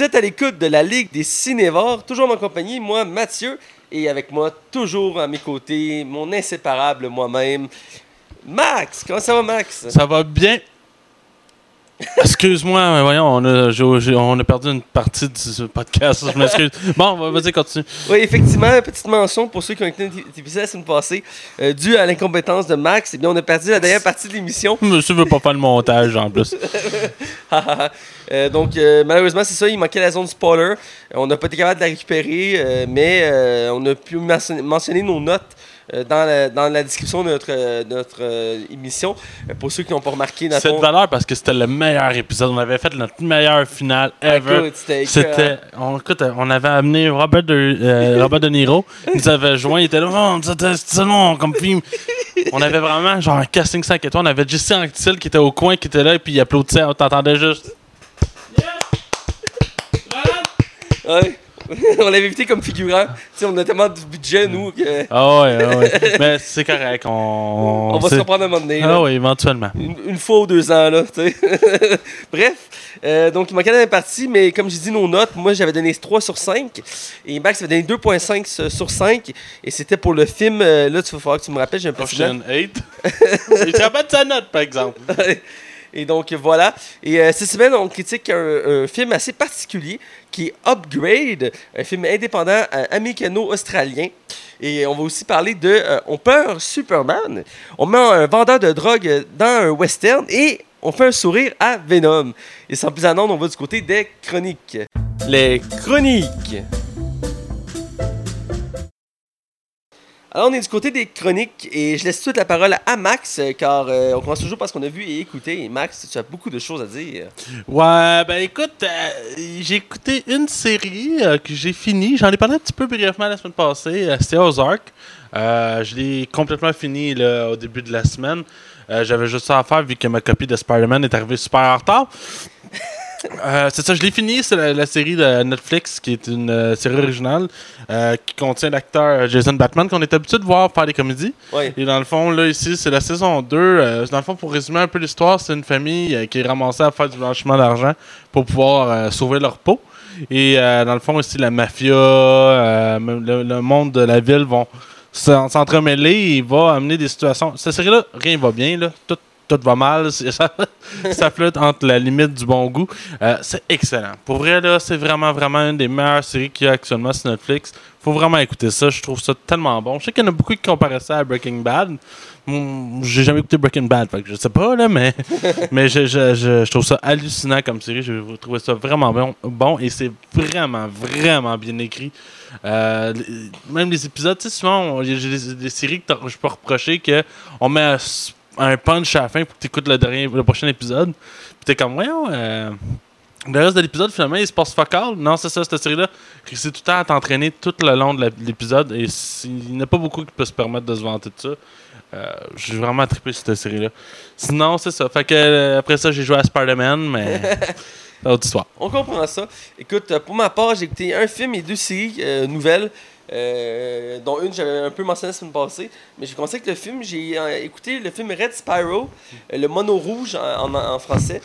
Vous êtes à l'écoute de la Ligue des Cinévores, toujours en compagnie, moi, Mathieu, et avec moi, toujours à mes côtés, mon inséparable moi-même, Max. Comment ça va, Max? Ça va bien. Excuse-moi, mais voyons, on a, on a perdu une partie de ce podcast. Je m'excuse. Bon, vas-y, continue. Oui, effectivement, petite mention pour ceux qui ont écouté cet épisode la semaine passée, euh, dû à l'incompétence de Max, eh bien, on a perdu la dernière partie de l'émission. Monsieur veut pas faire le montage en plus. Euh, donc, euh, malheureusement, c'est ça, il manquait la zone spoiler. On n'a pas été capable de la récupérer, mais on a pu mentionner, mentionner nos notes dans, la, dans la description de notre, euh, notre euh, émission. Euh, pour ceux qui n'ont pas remarqué, le C'est de valeur parce que c'était le meilleur épisode. On avait fait notre meilleure finale ever. Écoute, c'était. On, écoute, on avait amené Robert de, euh, Robert De Niro. Il nous avait joint. Il était là. Oh, c'était long comme film. On avait vraiment genre un casting 5 étoiles. On avait Jesse Anctil qui était au coin, qui était là, et puis il applaudissait. On t'entendait juste. Ouais. on l'avait invité comme figurant. Tu sais, on a tellement de budget, nous, que Ah ouais, ah ouais. Mais c'est correct. On, on va se reprendre un moment donné. Ah oui, éventuellement. Une, une fois ou deux ans, là. Bref, euh, donc il manquait la partie, mais comme j'ai dit nos notes, moi j'avais donné 3 sur 5 et Max avait donné 2.5 sur 5 et c'était pour le film, euh, là tu vas falloir que tu me rappelles, j'ai un note. Ocean 8. Il te rappelle de sa note, par exemple. Et donc voilà. Et euh, cette semaine, on critique un, film assez particulier qui est Upgrade, un film indépendant euh, américano-australien. Et on va aussi parler de euh, On peur Superman. On met un vendeur de drogue dans un western et on fait un sourire à Venom. Et sans plus attendre, on va du côté des chroniques. Les chroniques. Alors, on est du côté des chroniques et je laisse tout de suite la parole à Max, car euh, on commence toujours par ce qu'on a vu et écouté. Max, tu as beaucoup de choses à dire. Ouais, ben écoute, euh, j'ai écouté une série euh, que j'ai finie. J'en ai parlé un petit peu brièvement la semaine passée. C'était Ozark. Je l'ai complètement fini là, au début de la semaine. J'avais juste ça à faire vu que ma copie de Spider-Man est arrivée super en retard. Euh, c'est ça, je l'ai fini. C'est la, la série de Netflix qui est une euh, série originale euh, qui contient l'acteur Jason Batman qu'on est habitué de voir faire des comédies. Et dans le fond, là, ici, c'est la saison 2. Euh, dans le fond, pour résumer un peu l'histoire, c'est une famille qui est ramassée à faire du blanchiment d'argent pour pouvoir sauver leur peau. Et dans le fond, ici, la mafia, le, le monde de la ville vont s'en- s'entremêler et va amener des situations. Cette série-là, rien va bien, là. Tout, tout va mal. Ça, ça flotte entre la limite du bon goût. Euh, c'est excellent. Pour vrai, là, c'est vraiment, vraiment une des meilleures séries qu'il y a actuellement sur Netflix. Faut vraiment écouter ça. Je trouve ça tellement bon. Je sais qu'il y en a beaucoup qui comparaient ça à Breaking Bad. J'ai jamais écouté Breaking Bad, fait que je sais pas, là, mais, mais je, je, je, je trouve ça hallucinant comme série. Je trouve ça vraiment bon, bon et c'est vraiment, vraiment bien écrit. Euh, même les épisodes, tu sais, souvent, on- il y a des, séries que je peux reprocher qu'on met un, s- un punch à la fin pour que tu écoutes le, dernier, le prochain épisode. Puis t'es comme, voyons, euh, le reste de l'épisode, finalement, il se passe focal. Non, c'est ça, cette série-là. C'est tout le temps à t'entraîner tout le long de l'épisode. Et il n'y a pas beaucoup qui peuvent se permettre de se vanter de ça. Euh, j'ai vraiment trippé cette série-là. Sinon, c'est ça. Fait que euh, après ça, j'ai joué à Spider-Man, mais. c'est autre histoire. On comprend ça. Écoute, pour ma part, j'ai écouté un film et deux séries euh, nouvelles, euh, dont une j'avais un peu mentionné la semaine passée. Mais j'ai commencé avec le film. J'ai euh, écouté le film Red Spyro, euh, le mono rouge en, en- en français.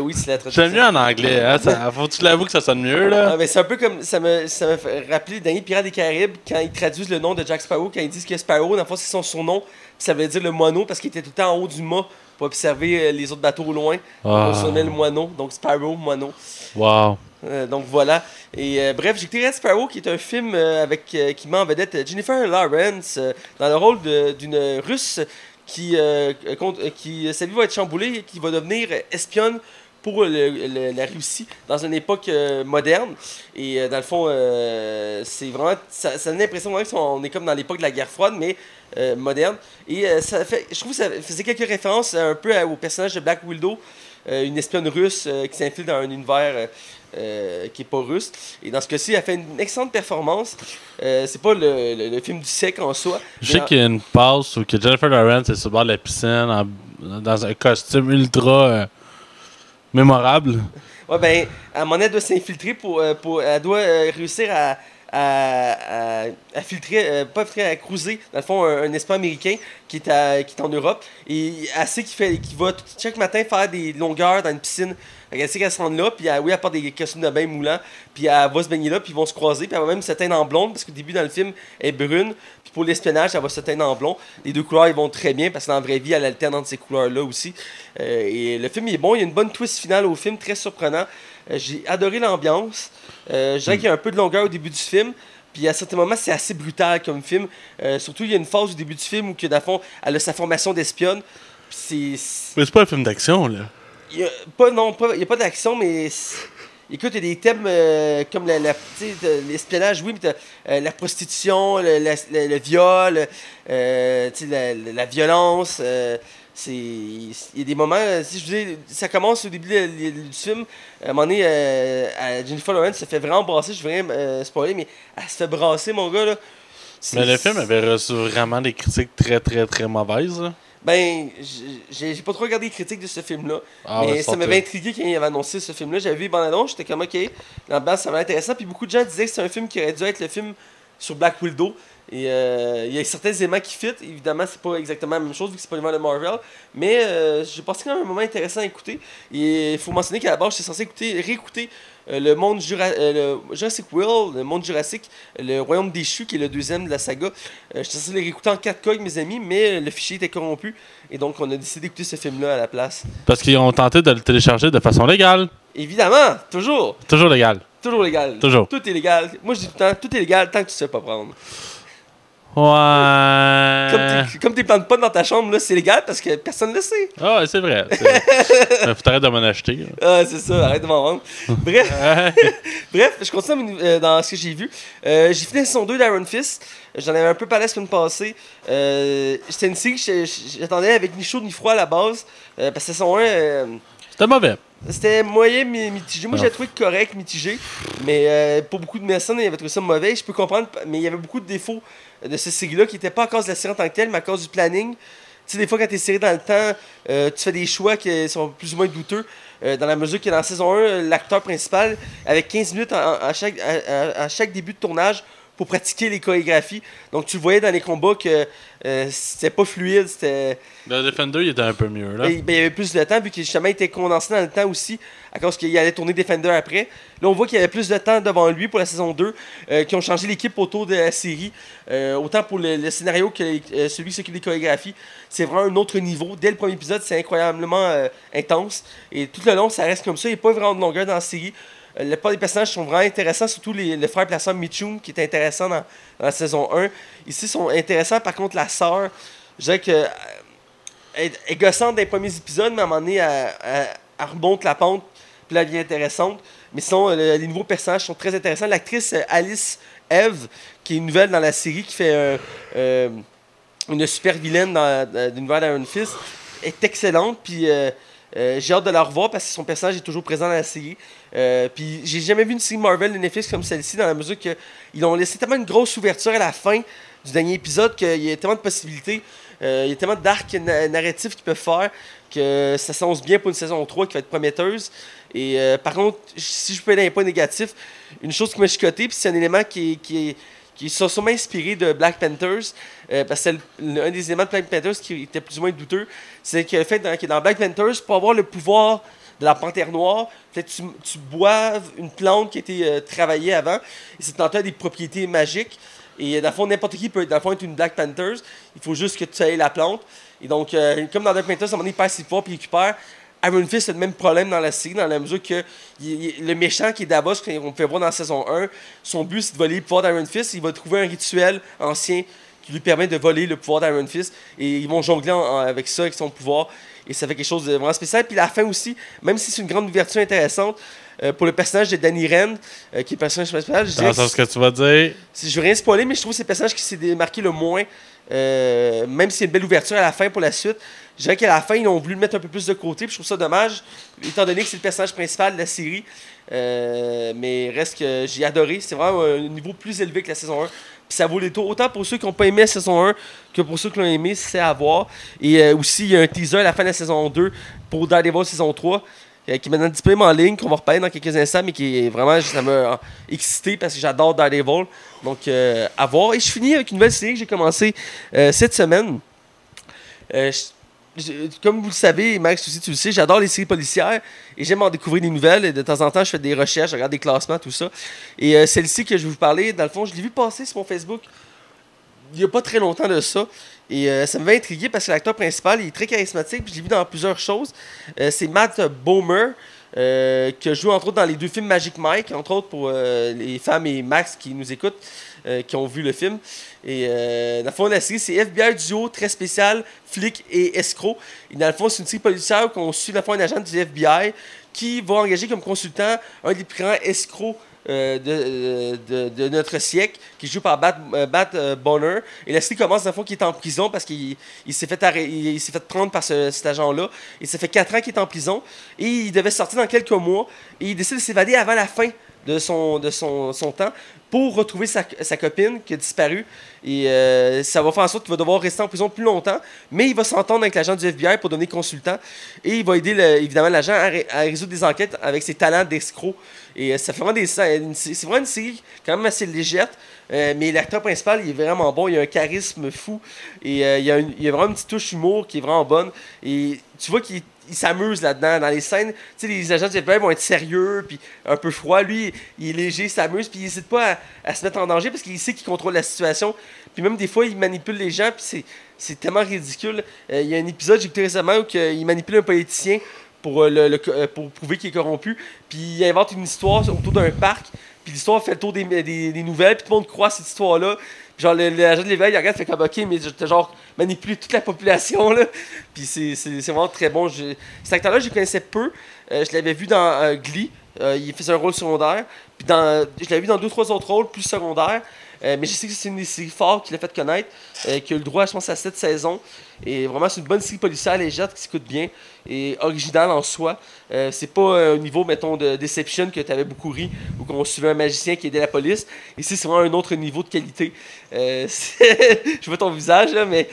Oui, c'est la traduction. J'aime mieux en anglais. Hein? Ça, faut que tu l'avoues que ça sonne mieux, là. Ah, ben, c'est un peu comme ça me, ça me fait rappeler le dernier Pirate des Caraïbes quand ils traduisent le nom de Jack Sparrow, quand ils disent que Sparrow, dans le fond, c'est son surnom, ça veut dire le moineau parce qu'il était tout le temps en haut du mât pour observer les autres bateaux au loin. Ah. On se nommait le moineau, donc Sparrow, moineau. Wow. Euh, donc voilà. Et euh, bref, j'ai écouté Red Sparrow, qui est un film euh, avec euh, qui met en vedette Jennifer Lawrence dans le rôle d'une Russe qui, compte- qui sa vie va être chamboulée qui va devenir espionne pour la Russie dans une époque moderne. Et dans le fond, c'est vraiment. Ça, ça donne l'impression qu'on est comme dans l'époque de la guerre froide, mais moderne. Et ça fait, je trouve que ça faisait quelques références un peu au personnage de Black Widow, une espionne russe qui s'infiltre dans un univers. Euh, qui est pas russe. Et dans ce cas-ci, elle fait une excellente performance. Euh, c'est pas le, le- le film du siècle en soi. Je sais qu'il y a une passe où que Jennifer Lawrence est sur le bord de la piscine en- dans un costume ultra euh, mémorable. Ouais, ben, à donné, elle doit s'infiltrer pour, euh, pour. Elle doit réussir à, à, à, filtrer, euh, pas filtrer, à cruiser, dans le fond, un, espion américain qui est, à- qui est en Europe. Et elle sait qu'il va chaque matin faire des longueurs dans une piscine. Qu'elle sait qu'elle se rend là, puis elle, oui, elle porte des costumes de bain moulants, puis elle va se baigner là, puis ils vont se croiser, puis elle va même se teindre en blonde, parce qu'au début, dans le film, elle est brune, puis pour l'espionnage, elle va se teindre en blond. Les deux couleurs, ils vont très bien, parce que dans la vraie vie, elle alterne entre ces couleurs-là aussi. Euh, et le film il est bon, il y a une bonne twist finale au film, très surprenant. Euh, J'ai adoré l'ambiance. Euh, je dirais qu'il y a un peu de longueur au début du film. Puis à certains moments, c'est assez brutal comme film. Euh, surtout, il y a une phase au début du film où, que, fond, elle a sa formation d'espionne. C'est. Mais c'est pas un film d'action, là. Il y a pas, non, pas, il y a pas d'action, mais. Écoute, il y a des thèmes euh, comme la, l'espionnage, oui, mais euh, la prostitution, le, la- le- le viol, la violence. C'est, il y a des moments, euh, si je vous dis, ça commence au début du film, à un moment donné, euh, Jennifer Lawrence se fait vraiment brasser, je vais euh, spoiler, mais elle se fait brasser, mon gars, là. Mais le film avait reçu vraiment des critiques très, très, très mauvaises. là. Ben, j'ai pas trop regardé les critiques de ce film-là. Ah mais ouais, ça m'avait intrigué quand il avait annoncé ce film-là. J'avais vu Bandalon, j'étais comme, ok, l'ambiance, ça m'a intéressant. Puis beaucoup de gens disaient que c'est un film qui aurait dû être le film sur Black Widow. Et euh, il y a certains éléments qui fit. Évidemment, c'est pas exactement la même chose vu que c'est pas l'univers de Marvel. Mais euh, j'ai passé quand même un moment intéressant à écouter. Et il faut mentionner qu'à la base, j'étais censé écouter, réécouter euh, le monde Jura- euh, le Jurassic World, le monde Jurassique, le Royaume déchu, qui est le deuxième de la saga. J'étais censé le réécouter en 4K avec mes amis, mais le fichier était corrompu. Et donc, on a décidé d'écouter ce film-là à la place. Parce qu'ils ont tenté de le télécharger de façon légale. Évidemment, toujours, Toujours légal. toujours légal. Toujours. Tout est légal. Moi, je dis tout le temps, tout est légal tant que tu sais pas prendre. Ouais. Comme t'es- plantes pas dans ta chambre, là, c'est légal parce que personne ne le sait. Ah, ouais, c'est vrai. faut arrêter de m'en acheter. là. Ah, c'est ça, arrête de m'en vendre. Bref, bref, je continue euh, dans ce que j'ai vu. Euh, j'ai fini la saison 2 d'Iron Fist. J'en avais un peu parlé la semaine passée. Euh, C'était une série que j'attendais avec ni chaud ni froid à la base. euh, parce que la saison 1, euh, C'était mauvais. C'était moyen mi- mitigé. Moi, Ah. j'ai trouvé correct, mitigé. Mais euh, pour beaucoup de personnes, ils avaient trouvé ça mauvais. Je peux comprendre, mais il y avait beaucoup de défauts de cette série-là qui n'étaient pas à cause de la série en tant que telle, mais à cause du planning. Tu sais, des fois, quand tu es serré dans le temps, euh, tu fais des choix qui sont plus ou moins douteux. Euh, dans la mesure que dans la saison 1, l'acteur principal, avec 15 minutes à, chaque, à chaque début de tournage pour pratiquer les chorégraphies. Donc, tu le voyais dans les combats que euh, c'était pas fluide, c'était. Le Defender, il était un peu mieux. Là. Ben, ben, il y avait plus de temps, vu qu'il justement était condensé dans le temps aussi, à cause qu'il allait tourner Defender après. Là, on voit qu'il y avait plus de temps devant lui pour la saison 2, euh, qui ont changé l'équipe autour de la série. Euh, autant pour le, le scénario que celui qui s'occupe des chorégraphies. C'est vraiment un autre niveau. Dès le premier épisode, c'est incroyablement intense. Et tout le long, ça reste comme ça. Il n'y a pas vraiment de longueur dans la série. Euh, la plupart des personnages sont vraiment intéressants, surtout les, le frère sœur Mitchum, qui est intéressant dans, dans la saison 1. Ici, sont intéressants. Par contre, la sœur, je dirais que euh, elle est- gossante dans les premiers épisodes, mais à un moment donné, elle, la pente, puis elle devient intéressante. Mais sinon, euh, le- les nouveaux personnages sont très intéressants. L'actrice Alice Eve, qui est une nouvelle dans la série, qui fait une super vilaine dans, dans l'univers d'Iron Fist, est excellente. Puis euh, j'ai hâte de la revoir parce que son personnage est toujours présent dans la série. Euh, puis j'ai jamais vu une série Marvel de Netflix comme celle-ci, dans la mesure qu'ils ont laissé tellement une grosse ouverture à la fin du dernier épisode qu'il y a tellement de possibilités. Euh, il y a tellement d'arcs na- narratifs qu'ils peuvent faire que ça s'annonce bien pour une saison 3 qui va être prometteuse. Et par contre, si je peux aller dans les points négatifs, une chose qui m'a chicoté, puis c'est un élément qui est- qui sont sûrement inspirés de Black Panthers, euh, parce que c'est un des éléments de Black Panthers qui était plus ou moins douteux, c'est que fait dans, que dans Black Panthers, pour avoir le pouvoir de la panthère noire, tu, boives une plante qui a été euh, travaillée avant, et cette plante a des propriétés magiques. Et euh, dans le fond, n'importe qui peut être une Black Panthers. Il faut juste que tu ailles la plante. Et donc, comme dans Black Panthers, à un moment donné, il perd ses pouvoirs puis il récupère. Iron Fist a le même problème dans la série, dans la mesure que il- il- le méchant qui est Davos, qu'on peut voir dans la saison 1, son but c'est de voler le pouvoir d'Iron Fist. Il va trouver un rituel ancien qui lui permet de voler le pouvoir d'Iron Fist. Et ils vont jongler en- en- avec ça, avec son pouvoir. Et ça fait quelque chose de vraiment spécial. Puis la fin aussi, même si c'est une grande ouverture intéressante, euh, pour le personnage de Danny Rand, euh, qui est le personnage principal, je Dans dirais sens que tu vas dire. je veux rien spoiler, mais je trouve que c'est le personnage qui s'est démarqué le moins. Euh, même si c'est une belle ouverture à la fin pour la suite. Je dirais qu'à la fin, ils ont voulu le mettre un peu plus de côté. Je trouve ça dommage, étant donné que c'est le personnage principal de la série. Euh, mais reste que j'ai adoré. C'est vraiment un niveau plus élevé que la saison 1. Puis ça vaut les tours. Autant pour ceux qui n'ont pas aimé la saison 1 que pour ceux qui l'ont aimé, c'est à voir. Et euh, aussi, il y a un teaser à la fin de la saison 2 pour Daredevil saison 3. Euh, qui est maintenant disponible en ligne, qu'on va reparler dans quelques instants, mais qui est vraiment, ça m'a excité parce que j'adore Daredevil. Donc, euh, à voir. Et je finis avec une nouvelle série que j'ai commencé euh, cette semaine. Euh, comme vous le savez, Max aussi, tu le sais, j'adore les séries policières et j'aime en découvrir des nouvelles. Et de temps en temps, je fais des recherches, je regarde des classements, tout ça. Et euh, celle-ci que je vais vous parler, dans le fond, je l'ai vu passer sur mon Facebook il n'y a pas très longtemps de ça. Et euh, ça m'avait intrigué parce que l'acteur principal il est très charismatique. Je l'ai vu dans plusieurs choses. Euh, c'est Matt Bomer, euh, qui a joué entre autres dans les deux films Magic Mike, entre autres pour euh, les femmes et Max qui nous écoutent, qui ont vu le film. Et dans le fond, la série, c'est FBI Duo, très spécial, flic et escroc. Et dans le fond, c'est une série policière qu'on suit dans le fond un agent du FBI qui va engager comme consultant un des plus grands escrocs euh, de, euh, de, notre siècle, qui joue par Bat, euh, Bat Bonner. Et la série commence, dans le fond, qu'il est en prison parce qu'il il s'est fait, il, il s'est fait prendre par ce- cet agent-là. Et ça fait 4 ans qu'il est en prison. Et il devait sortir dans quelques mois. Et il décide de s'évader avant la fin de son, de son, son temps pour retrouver sa, sa copine qui a disparu. Et euh, ça va faire en sorte qu'il va devoir rester en prison plus longtemps. Mais il va s'entendre avec l'agent du FBI pour devenir consultant. Et il va aider évidemment l'agent à, ré- à résoudre des enquêtes avec ses talents d'escroc. Et euh, ça fait vraiment des. une- C'est vraiment une série quand même assez légère. euh, mais l'acteur principal, il est vraiment bon. Il a un charisme fou. Et euh, il, y a a vraiment une petite touche humour qui est vraiment bonne. Et tu vois qu'il il s'amuse là-dedans. Dans les scènes, tu sais, les agents du FBI vont être sérieux, puis un peu froid. Lui, il est léger, il s'amuse, puis il n'hésite pas à, se mettre en danger parce qu'il sait qu'il contrôle la situation. Puis même des fois, il manipule les gens, puis c'est, tellement ridicule. Euh, Il y a un épisode, j'ai écouté récemment, où il manipule un politicien pour, euh, le, euh, pour prouver qu'il est corrompu. Puis il invente une histoire autour d'un parc. Puis l'histoire fait le tour des, des, des nouvelles, puis tout le monde croit cette histoire-là. Genre, le- l'agent de l'éveil, il regarde, fait comme, ok, mais t'as genre manipulé toute la population, là. Puis c'est, vraiment très bon. Je- cet acteur-là, je le connaissais peu. Euh, je l'avais vu dans euh, Glee. Euh, il faisait un rôle secondaire. Puis dans, je l'avais vu dans deux, trois autres rôles plus secondaires. Mais je sais que c'est une des séries fortes qui l'a fait connaître, qui a eu le droit, je pense, à cette saison. Et vraiment, c'est une bonne série policière légère qui s'écoute bien et originale en soi. Euh, c'est pas euh, un niveau, mettons, de Deception que tu avais beaucoup ri ou qu'on suivait un magicien qui aidait la police. Ici, c'est vraiment un autre niveau de qualité. Euh, je vois ton visage, là, mais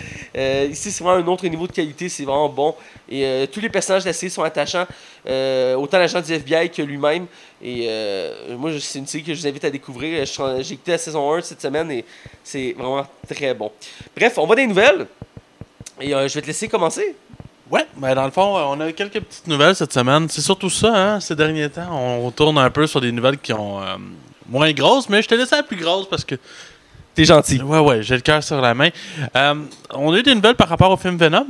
ici, c'est vraiment un autre niveau de qualité. C'est vraiment bon. Et tous les personnages de la série sont attachants, autant l'agent du FBI que lui-même. Et moi, c'est une série que je vous invite à découvrir. J'ai écouté la saison 1 cette semaine et c'est vraiment très bon. Bref, on va des nouvelles. Et euh, je vais te laisser commencer. Ouais, ben dans le fond, euh, on a quelques petites nouvelles cette semaine. C'est surtout ça, hein, ces derniers temps. On tourne un peu sur des nouvelles qui ont euh, moins grosses, mais je te laisse la plus grosse parce que. T'es gentil. Ouais, ouais, j'ai le cœur sur la main. Euh, on a eu des nouvelles par rapport au film Venom.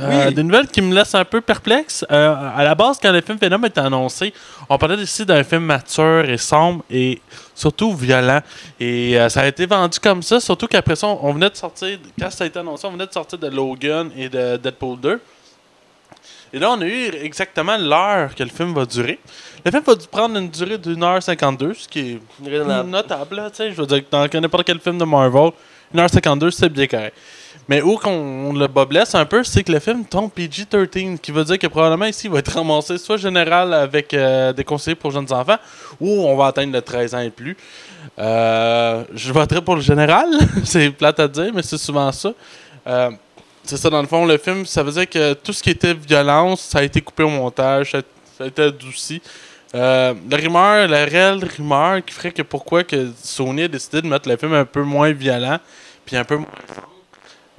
Euh, Oui. Des nouvelles qui me laissent un peu perplexe. Euh, à la base, quand le film Venom était annoncé, on parlait ici d'un film mature et sombre et surtout violent. Et ça a été vendu comme ça, surtout qu'après ça, on venait de sortir, quand ça a été annoncé, on venait de sortir de Logan et de Deadpool 2. Et là, on a eu exactement l'heure que le film va durer. Le film va prendre une durée d'une heure 52, ce qui est Raisonnable. notable. là, tu sais, Je veux dire, que dans n'importe quel film de Marvel, 1h52, c'est bien correct. Mais où qu'on le bas blesse un peu, c'est que le film tombe PG-13, qui veut dire que probablement ici, il va être ramassé soit général avec euh, des conseillers pour jeunes enfants, ou on va atteindre le 13 ans et plus. Euh, je voterai pour le général, c'est plate à dire, mais c'est souvent ça. Euh, c'est ça, dans le fond, le film, ça veut dire que tout ce qui était violence, ça a été coupé au montage, ça, a été adouci. Euh, la rumeur, la réelle rumeur qui ferait que pourquoi que Sony a décidé de mettre le film un peu moins violent, puis un peu moins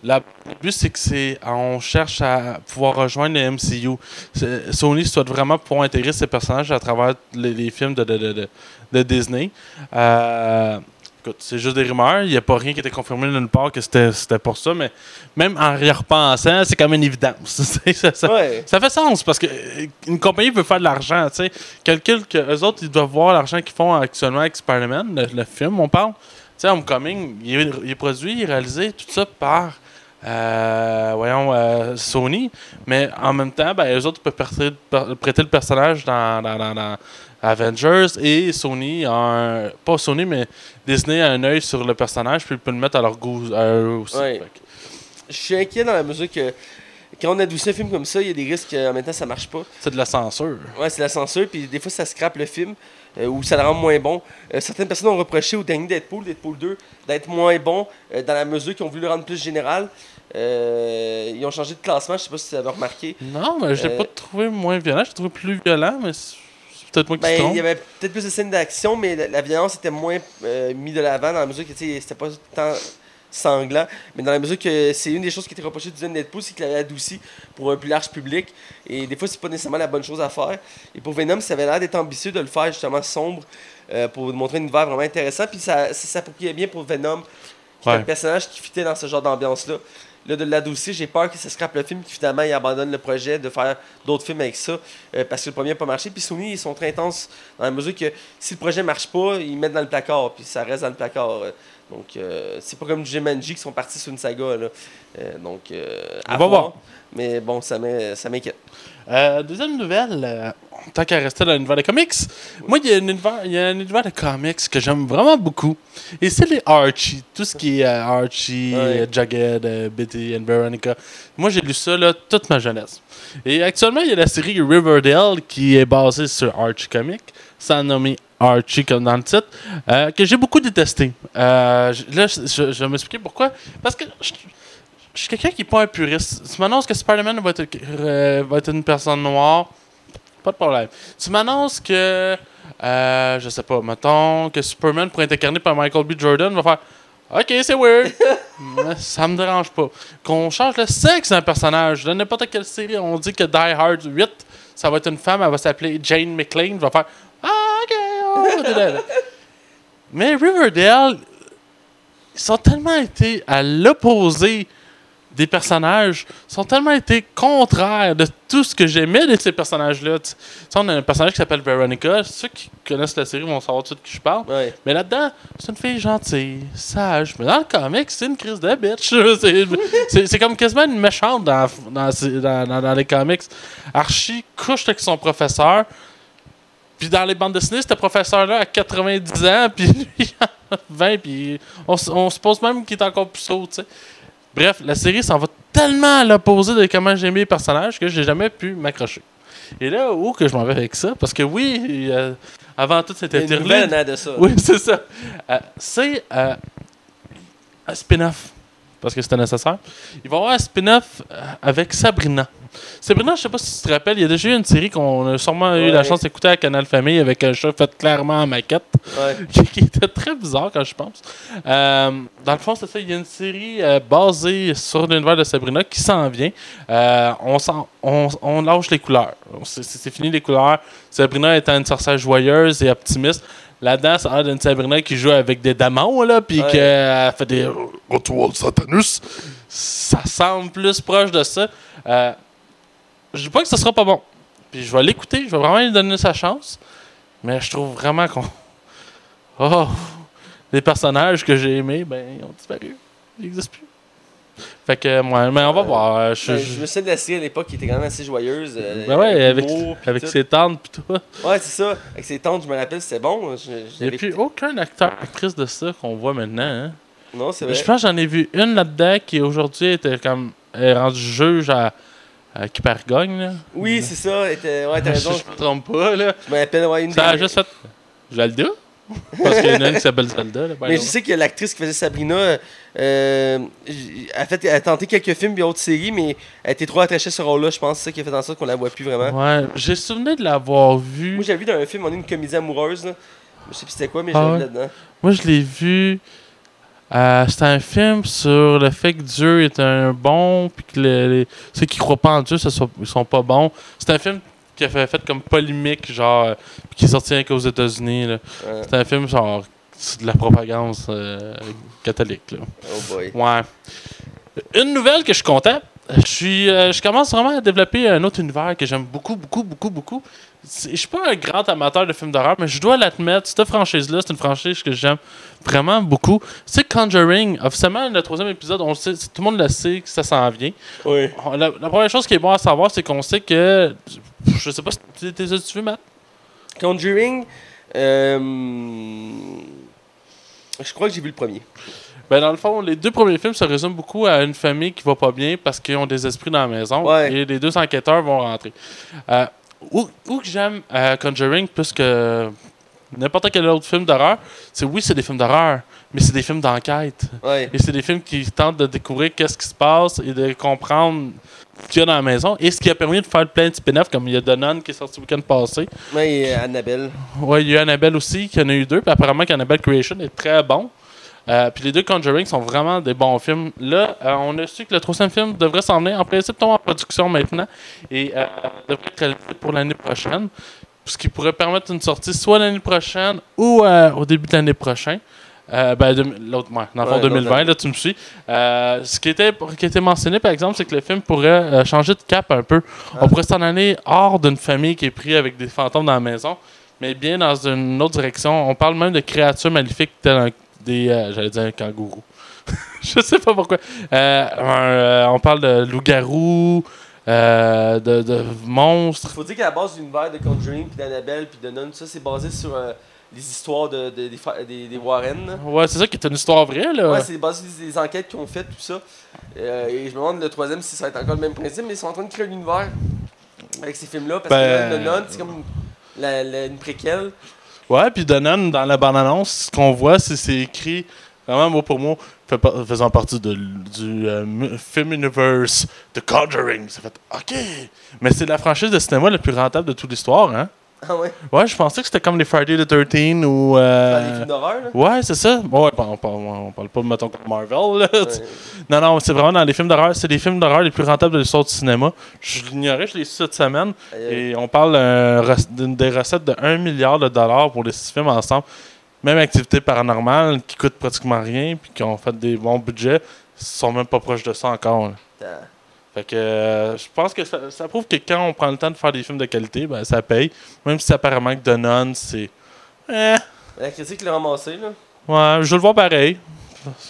la- le but, c'est que c'est on cherche à pouvoir rejoindre le MCU. Sony souhaite vraiment pouvoir intégrer ces personnages à travers les, films de, de, de, de- de Disney. Euh, écoute, c'est juste des rumeurs. Il n'y a pas rien qui était confirmé nulle part que c'était pour ça, mais même en y repensant, c'est comme une évidence. Ça, ça- Ouais. ça fait sens parce que euh, une compagnie veut faire de l'argent. Calcule que eux autres, ils doivent voir l'argent qu'ils font actuellement avec Spider-Man, le, le film, on parle. Tu sais, Homecoming, il est, il est produit, il est réalisé, tout ça par, euh, voyons, euh, Sony. Mais en même temps, ben, eux autres peuvent prêter, le personnage dans, dans, dans- dans Avengers et Sony, a un, pas Sony, mais Disney a un œil sur le personnage, puis ils peuvent le mettre à leur goût à eux aussi. Ouais. Je suis inquiet dans la mesure que quand on adoucit un film comme ça, il y a des risques qu'en même temps ça marche pas. C'est de la censure. Ouais, c'est la censure, puis des fois ça scrape le film euh, ou ça le rend moins bon. Euh, certaines personnes ont reproché au dernier Deadpool, Deadpool 2, d'être moins bon euh, dans la mesure qu'ils ont voulu le rendre plus général. Euh, ils ont changé de classement, je sais pas si tu avais remarqué. Non, mais je l'ai Euh, pas trouvé moins violent, je l'ai trouvé plus violent, mais peut-être moi qui se Ben, il y avait peut-être plus de scènes d'action, mais la, la violence était moins euh, mise de l'avant dans la mesure que c'était pas tant sanglant. Mais dans la mesure que c'est une des choses qui était reprochée du Deadpool, c'est qu'il avait adouci pour un plus large public. Et des fois, c'est pas nécessairement la bonne chose à faire. Et pour Venom, ça avait l'air d'être ambitieux de le faire justement sombre euh, pour montrer un univers vraiment intéressant. Puis ça, ça s'appropriait bien pour Venom, qui est un personnage qui fitait dans ce genre d'ambiance-là. Là, de l'adoucir, j'ai peur que ça scrape le film, puis finalement, il abandonne le projet de faire d'autres films avec ça, euh, parce que le premier n'a pas marché. Puis Sony, ils sont très intenses dans la mesure que si le projet marche pas, ils mettent dans le placard, puis ça reste dans le placard. Donc, euh, c'est pas comme Jumanji qui sont partis sur une saga. Là. Euh, donc, euh, à On va voir. Mais bon, ça m'in- ça m'inquiète. Euh, deuxième nouvelle, euh, tant qu'à rester dans l'univers des comics, moi, il y, a un univers- de comics que j'aime vraiment beaucoup. Et c'est les Archie. Tout ce qui est Archie, Jughead, euh, Betty and Veronica. Moi, j'ai lu ça là, toute ma jeunesse. Et actuellement, il y a la série Riverdale qui est basée sur Archie Comics, sans nommer Archie comme dans le titre, euh, que j'ai beaucoup détesté. Euh, là, je, vais m'expliquer pourquoi. Parce que je, je suis quelqu'un qui n'est pas un puriste. Tu m'annonces que Spider-Man va être, euh, va être une personne noire, pas de problème. Tu m'annonces que, euh, je sais pas, mettons que Superman pourrait être incarné par Michael B. Jordan, va faire Ok, c'est weird. Mais ça me dérange pas. Qu'on change le sexe d'un personnage. Dans n'importe quelle série, on dit que Die Hard 8, ça va être une femme, elle va s'appeler Jane McClane. Je vais faire Ah, ok, on va dire là. Mais Riverdale, ils sont tellement été à l'opposé des personnages, ils sont tellement été contraires de tout ce que j'aimais de ces personnages-là. Tu sais, on a un personnage qui s'appelle Veronica. Ceux qui connaissent la série vont savoir tout de qui je parle. Ouais. Mais là-dedans, c'est une fille gentille, sage. Mais dans le comic, c'est une crise de bitch. C'est- comme quasiment une méchante dans, dans, dans, dans- dans les comics. Archie couche avec son professeur. Puis dans les bandes dessinées, ce professeur-là a 90 ans, puis lui, il en a 20, puis on, s- on suppose même qu'il est encore plus saut, tu sais. Bref, la série s'en va tellement à l'opposé de comment j'aimais les personnages que j'ai jamais pu m'accrocher. Et là, où que je m'en vais avec ça? Parce que oui, euh, avant tout, c'était a une nouvelle de ça. oui, c'est ça. Euh, c'est euh, un spin-off. Parce que c'était nécessaire. Il va y avoir un spin-off euh, avec Sabrina. Sabrina, je sais pas si tu te rappelles, il y a déjà eu une série qu'on a sûrement eu la chance d'écouter à Canal Famille avec un chat fait clairement en maquette, Ouais. qui, était très bizarre quand je pense. Euh, dans le fond, c'est ça, il y a une série euh, basée sur l'univers de Sabrina qui s'en vient. Euh, on, on, on lâche les couleurs. C'est fini les couleurs. Sabrina étant une sorcière joyeuse et optimiste. Là-dedans, ça a l'air d'une Sabrina qui joue avec des démons, là, puis Ouais. qu'elle fait des rituels satanus. Ça semble plus proche de ça. Euh, je dis pas que ce sera pas bon. Puis je vais l'écouter, je vais vraiment lui donner sa chance. Mais je trouve vraiment qu'on. Oh! Les personnages que j'ai aimés, ben, ils ont disparu. Ils n'existent plus. Fait que, ouais, mais on va Euh, voir. Euh, Je, Ben, je- je me souviens de la série à l'époque qui était quand même assez joyeuse. euh, ben ouais, avec, tout. ses tantes pis tout. Ouais, c'est ça. Avec ses tantes, je me rappelle, c'était bon. Je, je Il n'y a plus aucun acteur, actrice de ça qu'on voit maintenant. Hein. Non, c'est vrai. Je pense que j'en ai vu une là-dedans qui aujourd'hui était comme est rendue juge à, à qui gagne. Là. Oui, c'est ça. était- Ouais, t'as Je, raison. je me trompe pas. Là. Je me rappelle, ouais, une Ça a juste fait Zelda. Parce qu'il y en a une qui s'appelle Zelda. Là, Mais je sais que l'actrice qui faisait Sabrina, euh, a fait, a tenté quelques films et autres séries, mais elle était trop attachée à ce rôle-là. Je pense que c'est ça qui a fait en sorte qu'on la voit plus vraiment. Ouais, j'ai souvenir de l'avoir vu. Moi, j'avais vu dans un film, on est une comédie amoureuse. Là. Je sais plus c'était quoi, mais Ah ouais. vu là-dedans. Moi, je l'ai vu. euh, C'était un film sur le fait que Dieu est un bon, puis que les- ceux qui croient pas en Dieu, ce sont, ils sont pas bons. C'est un film qui a fait, comme polémique, genre, euh, qui est sorti rien qu'aux États-Unis. Ouais. C'est un film, genre, c'est de la propagande euh, catholique. Là. Oh boy. Ouais. Une nouvelle que je suis content. Je, suis, euh, je commence vraiment à développer un autre univers que j'aime beaucoup, beaucoup, beaucoup, beaucoup. Je suis pas un grand amateur de films d'horreur, mais je dois l'admettre, cette franchise-là, c'est une franchise que j'aime vraiment beaucoup. C'est Conjuring. Officiellement, le troisième épisode, on le sait, tout le monde le sait que ça s'en vient. Oui. La, la première chose qui est bon à savoir, c'est qu'on sait que. Je sais pas si tu as-tu vu, Matt? Conjuring, euh, je crois que j'ai vu le premier. Ben, dans le fond, les deux premiers films se résument beaucoup à une famille qui va pas bien parce qu'ils ont des esprits dans la maison. Ouais. Et les deux enquêteurs vont rentrer. Euh, où, où que j'aime euh, Conjuring plus que n'importe quel autre film d'horreur, c'est oui, c'est des films d'horreur, mais c'est des films d'enquête. Ouais. Et c'est des films qui tentent de découvrir qu'est-ce qui se passe et de comprendre ce qu'il y a dans la maison. Et ce qui a permis de faire plein de spin-offs, comme il y a The Nun qui est sorti le week-end passé. Et Annabelle. Ouais, il y a eu Annabelle aussi, qui en a eu deux. Puis apparemment qu'Annabelle Creation est très bon. Euh, puis les deux Conjuring sont vraiment des bons films. Là, euh, on a su que le troisième film devrait s'en venir. En principe, tombe en production maintenant et euh, devrait être réalisé pour l'année prochaine. Ce qui pourrait permettre une sortie soit l'année prochaine ou au début de l'année prochaine. Euh, ben, l'autre, ouais, dans le fond Ouais, l'autre 2020, année. là, tu me suis. Euh, ce qui était, qui était mentionné, par exemple, c'est que le film pourrait euh, changer de cap un peu. On pourrait s'en aller hors d'une famille qui est prise avec des fantômes dans la maison, mais bien dans une autre direction. On parle même de créatures maléfiques telles des. euh, J'allais dire un kangourou. Je sais pas pourquoi. Euh, un, euh, on parle de loup-garou, de, de monstres. Faut dire qu'à la base l'univers de Conjuring, puis d'Annabelle, puis de Nun, ça, c'est basé sur les histoires de, de- des, des, des Warren. là. Ouais, c'est ça qui est une histoire vraie, là. Ouais, c'est basé sur des enquêtes qu'ils ont faites, tout ça. Et je me demande le troisième si ça va être encore le même principe, mais ils sont en train de créer un univers avec ces films-là. Parce Ben- que le Nun, c'est comme une, la- la- une préquelle. Ouais, puis Donan, dans la bande-annonce, ce qu'on voit, c'est écrit vraiment mot pour mot, faisant partie de, du euh, film universe The Conjuring. Ça fait OK! Mais c'est la franchise de cinéma la plus rentable de toute l'histoire, hein? Ah ouais, Ouais, je pensais que c'était comme les Friday the 13 ou. dans euh, les films d'horreur, là? Ouais, c'est ça. Bon, ouais, on, parle, on parle pas, mettons, comme Marvel. Là. Ouais. Non, non, c'est vraiment dans les films d'horreur. C'est les films d'horreur les plus rentables de l'histoire du cinéma. Je l'ignorais, je l'ai su cette semaine. Et on parle euh, des recettes de 1 milliard de dollars pour les six films ensemble. Même activité paranormale qui coûte pratiquement rien puis qui ont fait des bons budgets, ils sont même pas proches de ça encore. là. Fait que euh, je pense que ça, ça prouve que quand on prend le temps de faire des films de qualité, ben, ça paye. Même si apparemment que The Nun, c'est. Eh, La critique l'a ramassé, là. ouais, je le voir pareil.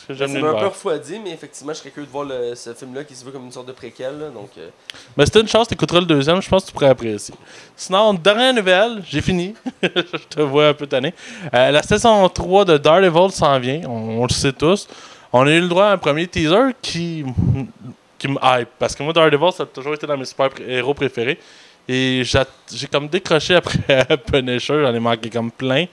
Ça m'a un peu refroidi, mais effectivement, je serais curieux de voir le- ce film-là qui se veut comme une sorte de préquel, là. Donc, euh, Mais c'était une chance, t'écouteras le deuxième, je pense que tu pourrais apprécier. Sinon, dernière nouvelle, j'ai fini. je te vois un peu tanné. Euh, la saison 3 de Daredevil s'en vient, on, on le sait tous. On a eu le droit à un premier teaser qui, me hype. Parce que moi, Daredevil, ça a toujours été dans mes super-héros préférés. Et j'a- j'ai comme décroché après Punisher, j'en ai manqué comme plein.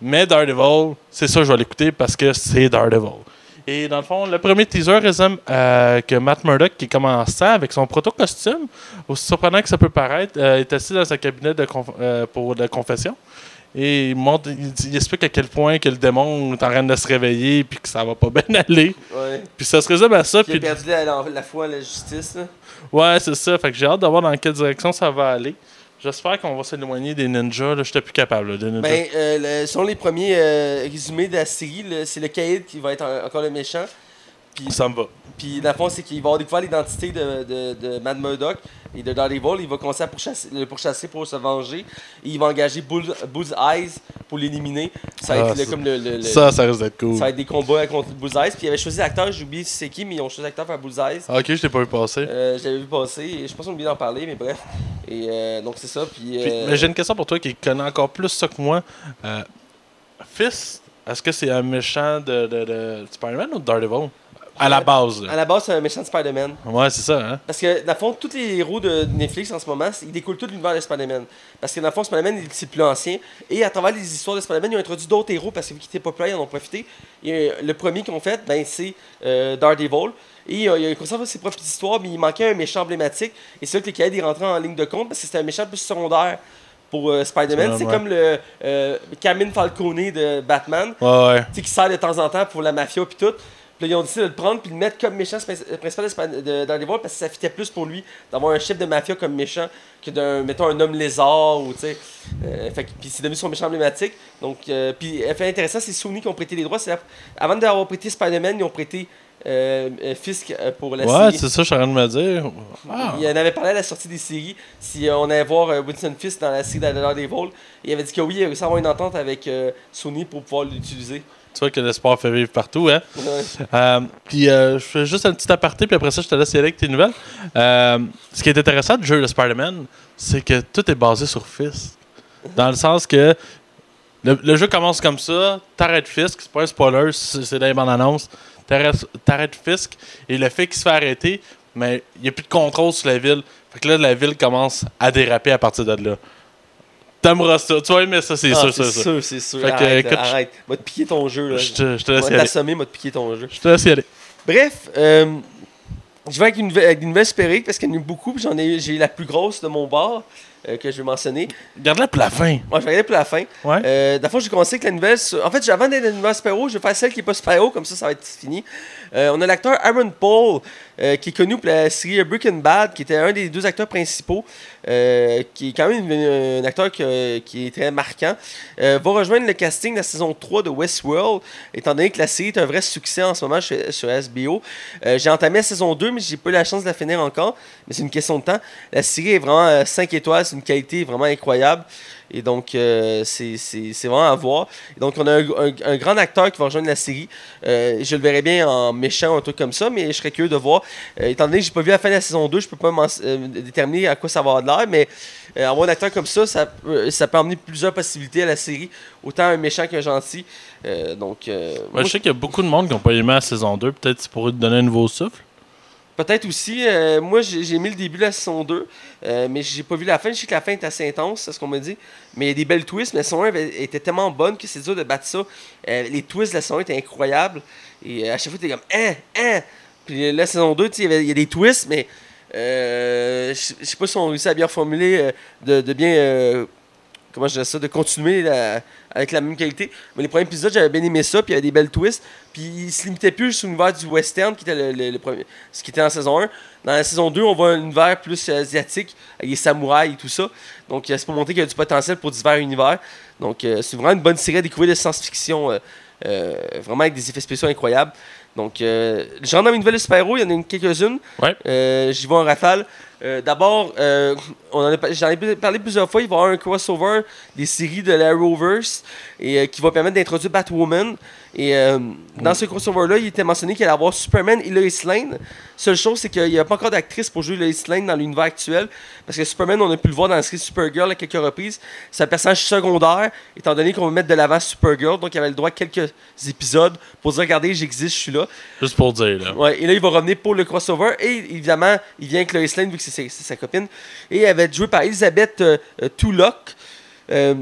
Mais Daredevil, c'est ça, je vais l'écouter parce que c'est Daredevil. Et dans le fond, le premier teaser résume euh, que Matt Murdock, qui commençait avec son proto-costume, aussi surprenant que ça peut paraître, euh, est assis dans sa cabinet de euh, pour la confession. Et il, montre, il, explique à quel point que le démon est en train de se réveiller puis que ça va pas bien aller. ouais. Puis ça se résume à ça. Puis perdu la, la, la foi à la justice, là. ouais, c'est ça. Fait que j'ai hâte de voir dans quelle direction ça va aller. J'espère qu'on va s'éloigner des ninjas. Là, j'étais plus capable. là, des ninjas. Ben, euh, le- selon les premiers euh, résumés de la série, c'est le Caïd qui va être en- encore le méchant. Puis, ça me va. puis dans le fond, c'est qu'il va découvert l'identité de, de, de Mad Murdock et de Daredevil. Il va commencer à pourchasser, le pourchasser pour se venger. Et il va engager Bull, Bull's Eyes pour l'éliminer. Ça va Ah, être le- comme le, Ça, ça risque d'être cool. ça va être des combats contre Bull's Eyes. Puis il avait choisi l'acteur, j'ai oublié c'est qui, mais ils ont choisi l'acteur pour faire Bull's Eyes. Ah, ok, je t'ai pas vu passer. Euh, je l'avais vu passer et je pense qu'on a oublié d'en parler, mais bref. Et euh, donc c'est ça. Puis, euh, mais j'ai une question pour toi qui connaît encore plus ça que moi. Euh, Fist, est-ce que c'est un méchant de, de, de Spider-Man ou de Daredevil? À la base. à la base, c'est un méchant de Spider-Man. Ouais, c'est ça, hein Parce que, dans le fond, tous les héros de Netflix en ce moment, ils découlent tout de l'univers de Spider-Man. Parce que, dans le fond, Spider-Man, c'est le plus ancien. Et à travers les histoires de Spider-Man, ils ont introduit d'autres héros parce que, vu qu'ils étaient populaires, ils en ont profité. Et euh, le premier qu'ils ont fait, ben, c'est euh, Daredevil. Et euh, il a conservé ses propres histoires, mais il manquait un méchant emblématique. Et c'est là que les cahiers est rentré en ligne de compte parce que c'était un méchant plus secondaire pour euh, Spider-Man. C'est ouais. comme le euh, Carmine Falcone de Batman Ouais, qui sert de temps en temps pour la mafia puis tout. Puis là, ils ont décidé de le prendre puis de le mettre comme méchant principal de, Sp- de Daredevil parce que ça fitait plus pour lui d'avoir un chef de mafia comme méchant que d'un, mettons, un homme lézard ou tu sais. Euh, fait puis c'est devenu son méchant emblématique. Donc, euh, puis, fait intéressant, c'est Sony qui ont prêté les droits. C'est la- avant d'avoir prêté Spider-Man, ils ont prêté euh, euh, Fisk euh, pour la Ouais, série. c'est ça, je suis en train de me dire. Il en avait parlé à la sortie des séries, si euh, on allait voir euh, Winston Fisk dans la série de Daredevil. Il avait dit que oui, il a réussi à avoir une entente avec euh, Sony pour pouvoir l'utiliser. Tu vois que l'espoir fait vivre partout, hein Ouais. Euh, puis euh, je fais juste un petit aparté, puis après ça, je te laisse y aller avec tes nouvelles. Euh, ce qui est intéressant du jeu de Spider-Man, c'est que tout est basé sur Fist. Dans le sens que Le, le jeu commence comme ça, t'arrêtes Fisk, c'est pas un spoiler, c'est dans les bandes annonces. T'arrêtes t'arrêtes Fisk, et le fait qu'il se fait arrêter, mais il n'y a plus de contrôle sur la ville. Fait que là, la ville commence à déraper à partir de là. T'aimeras ça, tu vas aimer ça, c'est Ah, sûr, c'est sûr. c'est sûr. Fait que, arrête. Va te piquer ton jeu. Là. Je te, je te laisse y aller. t'assommer, va te piquer ton jeu. Je te laisse y aller. Bref, euh, je vais avec une, nouvelle- avec une nouvelle super parce qu'il y en a eu beaucoup. J'en ai, j'ai la plus grosse de mon bar euh, que je vais mentionner. Garde-la pour la fin. Moi, je vais regarder pour la fin. Ouais. Euh, D'abord, j'ai commencé avec la nouvelle. sur- En fait, avant d'être la nouvelle super je vais faire celle qui n'est pas super comme ça, ça va être fini. Euh, on a l'acteur Aaron Paul, euh, qui est connu pour la série Breaking Bad, qui était un des deux acteurs principaux, euh, qui est quand même un acteur qui est très marquant. Va rejoindre le casting de la saison 3 de Westworld, étant donné que la série est un vrai succès en ce moment sur, sur. Euh, j'ai entamé la saison 2, mais j'ai pas eu la chance de la finir encore. Mais c'est une question de temps. La série est vraiment 5 étoiles, c'est une qualité vraiment incroyable. Et donc, euh, c'est c'est- c'est vraiment à voir. Et donc, on a un, un- un grand acteur qui va rejoindre la série. Euh, je le verrais bien en méchant ou un truc comme ça, mais je serais curieux de voir. Euh, étant donné que j'ai pas vu la fin de la saison 2, je peux pas déterminer à quoi ça va avoir de l'air, mais avoir un acteur comme ça, ça, peut- ça peut emmener plusieurs possibilités à la série. Autant un méchant qu'un gentil. Donc, euh, Ouais, moi, je sais qu'il y a beaucoup de monde qui n'ont pas aimé la saison 2. Peut-être que tu pourrais te donner un nouveau souffle. Peut-être aussi. euh, moi, j'ai aimé le début de la saison 2, euh, mais j'ai pas vu la fin. Je sais que la fin est assez intense, c'est ce qu'on m'a dit. Mais il y a des belles twists, mais la saison 1 avait- était tellement bonne que c'est dur de battre ça. Euh, les twists de la saison 1 étaient incroyables. Et euh, à chaque fois, t'es comme Hein, hein. Puis la saison 2, tu sais, il y y, a des twists, mais je sais pas si on réussit à bien formuler, de, de bien. comment je dirais ça, de continuer la- avec la même qualité. Mais les premiers épisodes, j'avais bien aimé ça, puis il y avait des belles twists. Puis il se limitait plus sur l'univers du western, qui était le, le- le premier, ce qui était en saison 1. Dans la saison 2, on voit un univers plus euh, asiatique, avec les samouraïs et tout ça. Donc euh, c'est pour montrer qu'il y a du potentiel pour divers univers. Donc euh, c'est vraiment une bonne série à découvrir de science-fiction, euh, euh, vraiment avec des effets spéciaux incroyables. Donc, euh, je rentre dans mes nouvelles super-héros, il y en a une- quelques-unes. Ouais. J'y vais en rafale. Euh, D'abord, euh, j'en ai parlé plusieurs fois, il va y avoir un crossover des séries de l'Arrowverse et euh, qui va permettre d'introduire Batwoman. Et euh, dans ce crossover-là, il était mentionné qu'il allait avoir Superman et Lois Lane. Seule chose, c'est qu'il n'y a pas encore d'actrice pour jouer Lois Lane dans l'univers actuel. Parce que Superman, on a pu le voir dans la série Supergirl à quelques reprises. C'est un personnage secondaire, étant donné qu'on va mettre de l'avant Supergirl. Donc, il avait le droit à quelques épisodes pour dire Regardez, j'existe, je suis là. Juste pour dire, là. Ouais, et là, il va revenir pour le crossover. Et évidemment, il vient avec Lois Lane, vu que c'est sa, copine. Et elle va être jouée par Elizabeth euh, euh, Tulloch, euh,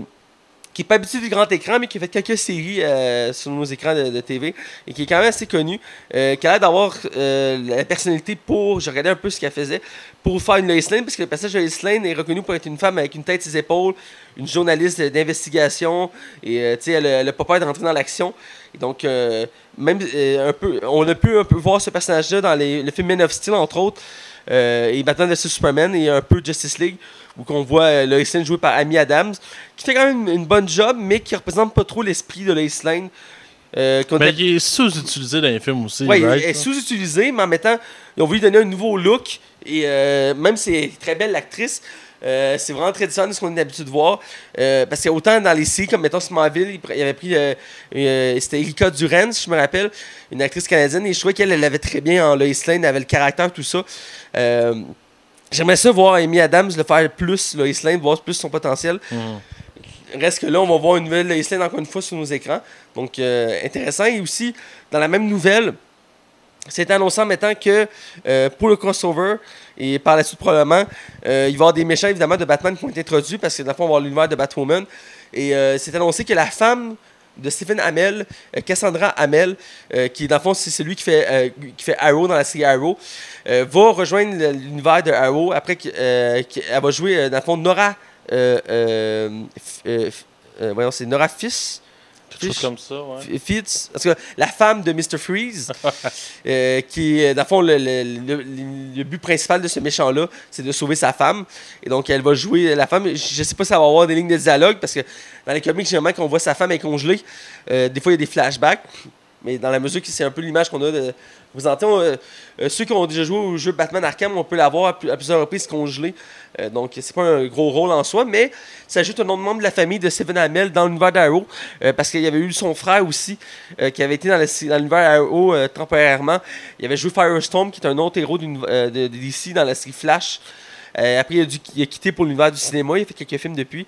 qui n'est pas habituée du grand écran, mais qui a fait quelques séries euh, sur nos écrans de, TV, et qui est quand même assez connue, euh, qui a l'air d'avoir euh, la personnalité pour, je regardais un peu ce qu'elle faisait, pour faire une Lois Lane, parce que le personnage de Lois Lane est reconnu pour être une femme avec une tête ses épaules, une journaliste d'investigation, et tu sais, elle n'a pas peur de rentrer dans l'action. Donc, même un peu, on a pu un peu voir ce personnage-là dans les, le film Man of Steel, entre autres, et maintenant de Superman et un peu Justice League, où on voit euh, Lois jouée par Amy Adams, qui fait quand même une, une bonne job, mais qui représente pas trop l'esprit de Lois Lane. Euh, qu'on Mais il est sous-utilisé dans les films aussi. Right? elle est sous-utilisée, mais en mettant. Ils ont voulu lui donner un nouveau look. Et euh, même si elle est très belle l'actrice, euh, c'est vraiment très différent de ce qu'on est habitué de voir. Parce que autant dans les séries, comme mettons Smallville, il, il avait pris. C'était Erika Duran, si je me rappelle, une actrice canadienne. Et je trouvais qu'elle elle l'avait très bien en Lois Lane, elle avait le caractère, tout ça. J'aimerais ça voir Amy Adams le faire plus, Lois Lane, voir plus son potentiel. Mhm. Reste que là, on va voir une nouvelle Lois Lane encore une fois sur nos écrans. Donc, euh, intéressant. Et aussi, dans la même nouvelle, c'est annoncé en mettant que euh, pour le crossover, et par la suite probablement, euh, il va y avoir des méchants évidemment de Batman qui vont être introduits parce que dans le fond, on va avoir l'univers de Batwoman. Et c'est annoncé que la femme de Stephen Amell, euh, Cassandra Amell, euh, qui dans le fond c'est celui qui fait, euh, qui fait Arrow dans la série Arrow, euh, va rejoindre l'univers de Arrow après qu'elle elle va jouer euh, dans le fond Nora. euh, euh, euh, euh, voyons, c'est Nora. Quelque chose Fish. comme ça, ouais. F- Fitz, parce que la femme de Mr. Freeze, euh, qui est, dans le fond, le, le- le- le but principal de ce méchant-là, c'est de sauver sa femme. Et donc, elle va jouer la femme. Je je sais pas si ça va avoir des lignes de dialogue, parce que dans les comics, généralement, quand on voit sa femme est congelée, euh, des fois, il y a des flashbacks. Mais dans la mesure que c'est un peu l'image qu'on a de. Vous entendez, euh, euh, ceux qui ont déjà joué au jeu Batman Arkham, on peut l'avoir à, plus- à plusieurs reprises congelé. Euh, donc, c'est pas un gros rôle en soi, mais ça ajoute un autre membre de la famille de Stephen Amell dans l'univers d'Arrow, euh, parce qu'il y avait eu son frère aussi, qui avait été dans, l'univers Arrow temporairement. Il avait joué Firestorm, qui est un autre héros de, DC dans la série Flash. Après, il a, dû, il a quitté pour l'univers du cinéma, il a fait quelques films depuis.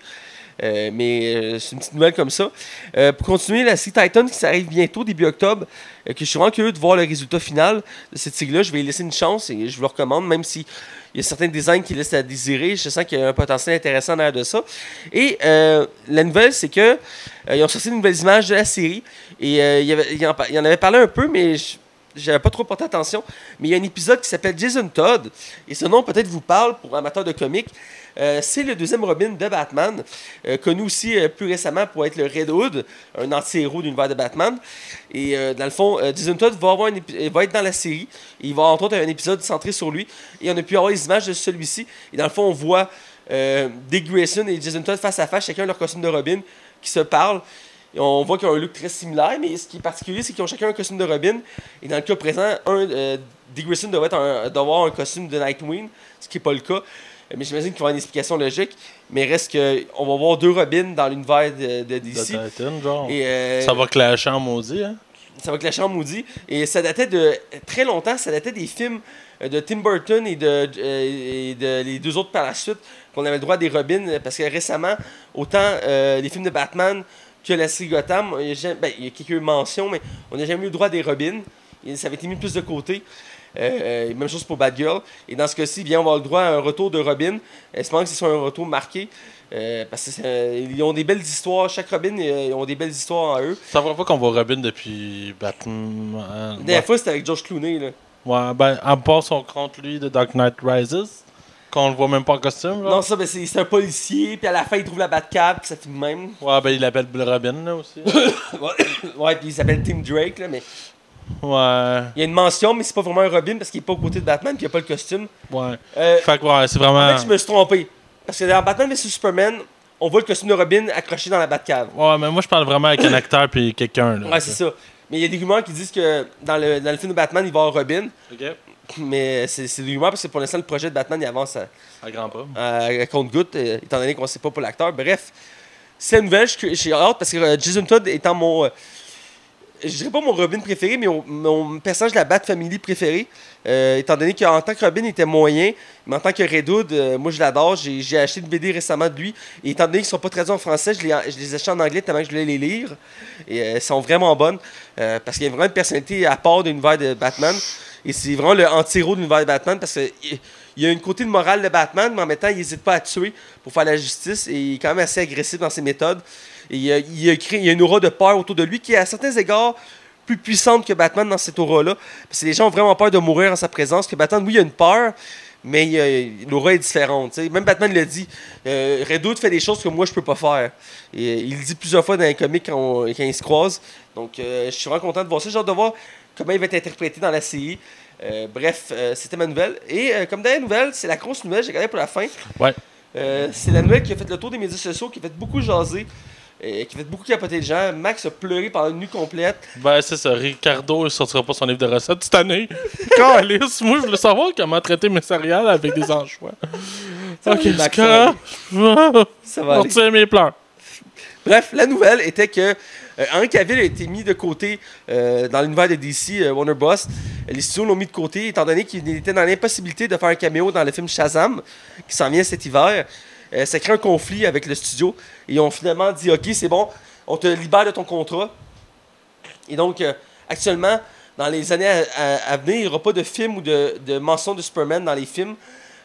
Euh, mais euh, c'est une petite nouvelle comme ça. Euh, pour continuer, la série Titan qui s'arrive bientôt, début octobre, que je suis vraiment curieux de voir le résultat final de cette série-là. Je vais y laisser une chance et je vous le recommande, même si il y a certains designs qui laissent à désirer. Je sens qu'il y a un potentiel intéressant derrière de ça. Et la nouvelle, c'est que ils ont sorti de nouvelles images de la série. Et il, y en avait parlé un peu, mais je- j'avais pas trop porté attention. Mais il y a un épisode qui s'appelle Jason Todd. Et ce nom peut-être vous parle pour amateurs de comics. Euh, c'est le deuxième Robin de Batman, euh, connu aussi euh, plus récemment pour être le Red Hood, un anti-héros de l'univers de Batman. Et dans le fond, Jason Todd va, avoir être dans la série. Il va avoir entre autres un épisode centré sur lui. Et on a pu avoir les images de celui-ci. Et dans le fond, on voit euh, Dick Grayson et Jason Todd face à face, chacun leur costume de Robin, qui se parlent. Et on voit qu'ils ont un look très similaire, mais ce qui est particulier, c'est qu'ils ont chacun un costume de Robin. Et dans le cas présent, un, euh, Dick Grayson doit avoir un costume de Nightwing, ce qui n'est pas le cas. Mais j'imagine qu'il va y avoir une explication logique. Mais reste qu'on va voir deux Robins dans l'univers de, de De DC. Titan, genre. Et, euh, Ça va clasher en maudit, hein? ça va clasher en maudit. Et ça datait de très longtemps, ça datait des films de Tim Burton et de, euh, et de les deux autres par la suite, qu'on avait le droit des Robins, parce que récemment, autant euh, les films de Batman que la série Gotham, il y a, jamais- ben, il y a quelques mentions, mais on n'a jamais eu le droit des Robins. Et ça avait été mis plus de côté. Euh, euh, même chose pour Batgirl. Et dans ce cas-ci, bien, on va avoir le droit à un retour de Robin. Espérons que ce soit un retour marqué. euh, parce qu'ils ont des belles histoires. Chaque Robin, euh, ils ont des belles histoires en eux. Ça va pas qu'on voit Robin depuis Batman. La dernière fois, c'était avec George Clooney. Là. Ouais, ben, à part son contre lui de Dark Knight Rises, qu'on le voit même pas en costume, là. Non, ça, ben, c'est un policier, puis à la fin, il trouve la Batcave, puis ça de même. Ouais, ben, il l'appelle Robin, là, aussi. ouais, puis il s'appelle Tim Drake, là, mais ouais, il y a une mention, mais c'est pas vraiment un Robin parce qu'il est pas aux côtés de Batman, puis il a pas le costume. ouais. Euh, Fait que, ouais, c'est en vraiment... fait, je me suis trompé. Parce que dans Batman vs Superman, on voit le costume de Robin accroché dans la Batcave. Ouais, mais moi, je parle vraiment avec un acteur puis quelqu'un. Ouais, c'est ça. Mais il y a des rumeurs qui disent que dans le, dans le film de Batman, il va avoir Robin. OK. Mais c'est des rumeurs parce que pour l'instant, le projet de Batman, il avance à, À grand pas. à, à compte-goutte, euh, étant donné qu'on ne sait pas pour l'acteur. Bref, c'est une nouvelle, j'ai hâte parce que euh, Jason Todd étant mon. Euh, je dirais pas mon Robin préféré, mais mon, personnage de la Bat Family préféré. euh, étant donné qu'en tant que Robin, il était moyen, mais en tant que Red Hood, euh, moi je l'adore. J'ai acheté une BD récemment de lui. Et étant donné qu'ils sont pas traduits en français, je les, ai achetés en anglais tellement que je voulais les lire. Et euh, elles sont vraiment bonnes euh, parce qu'il y a vraiment une personnalité à part de l'univers de Batman. Et c'est vraiment le anti-héros de l'univers de Batman parce que il- il y a une côté de morale de Batman, mais en même temps, il n'hésite pas à tuer pour faire la justice et il est quand même assez agressif dans ses méthodes. Et il, a, il a créé, il y a une aura de peur autour de lui qui est à certains égards plus puissante que Batman dans cette aura-là. Parce que les gens ont vraiment peur de mourir en sa présence. Que Batman, oui, il y a une peur, mais l'aura est différente. Même Batman le dit. Euh, Red Hood fait des choses que moi, je peux pas faire. Et euh, il le dit plusieurs fois dans les comics quand, on- quand ils se croisent. Donc, euh, je suis vraiment content de voir ça. J'ai hâte de voir comment il va être interprété dans la série. Euh, bref, c'était ma nouvelle. Et comme dernière nouvelle, c'est la grosse nouvelle, j'ai gardé pour la fin. Ouais. C'est la nouvelle qui a fait le tour des médias sociaux, qui a fait beaucoup jaser, et qui fait beaucoup capoter les gens. Max a pleuré pendant une nuit complète. Ben, c'est ça. Ricardo, il sortira pas son livre de recettes cette année. Calice, moi, je voulais savoir comment traiter mes céréales avec des anchois. Ça ok, va, Max. Ça va On aller. retire mes pleurs. Bref, la nouvelle était que euh, Henry Cavill a été mis de côté euh, dans l'univers de DC, euh, Warner Bros. Les studios l'ont mis de côté étant donné qu'il était dans l'impossibilité de faire un caméo dans le film Shazam qui s'en vient cet hiver. Euh, ça crée un conflit avec le studio. Et ils ont finalement dit Ok, c'est bon, on te libère de ton contrat. Et donc, euh, actuellement, dans les années à, à- à venir, il n'y aura pas de film ou de, de mention de Superman dans les films.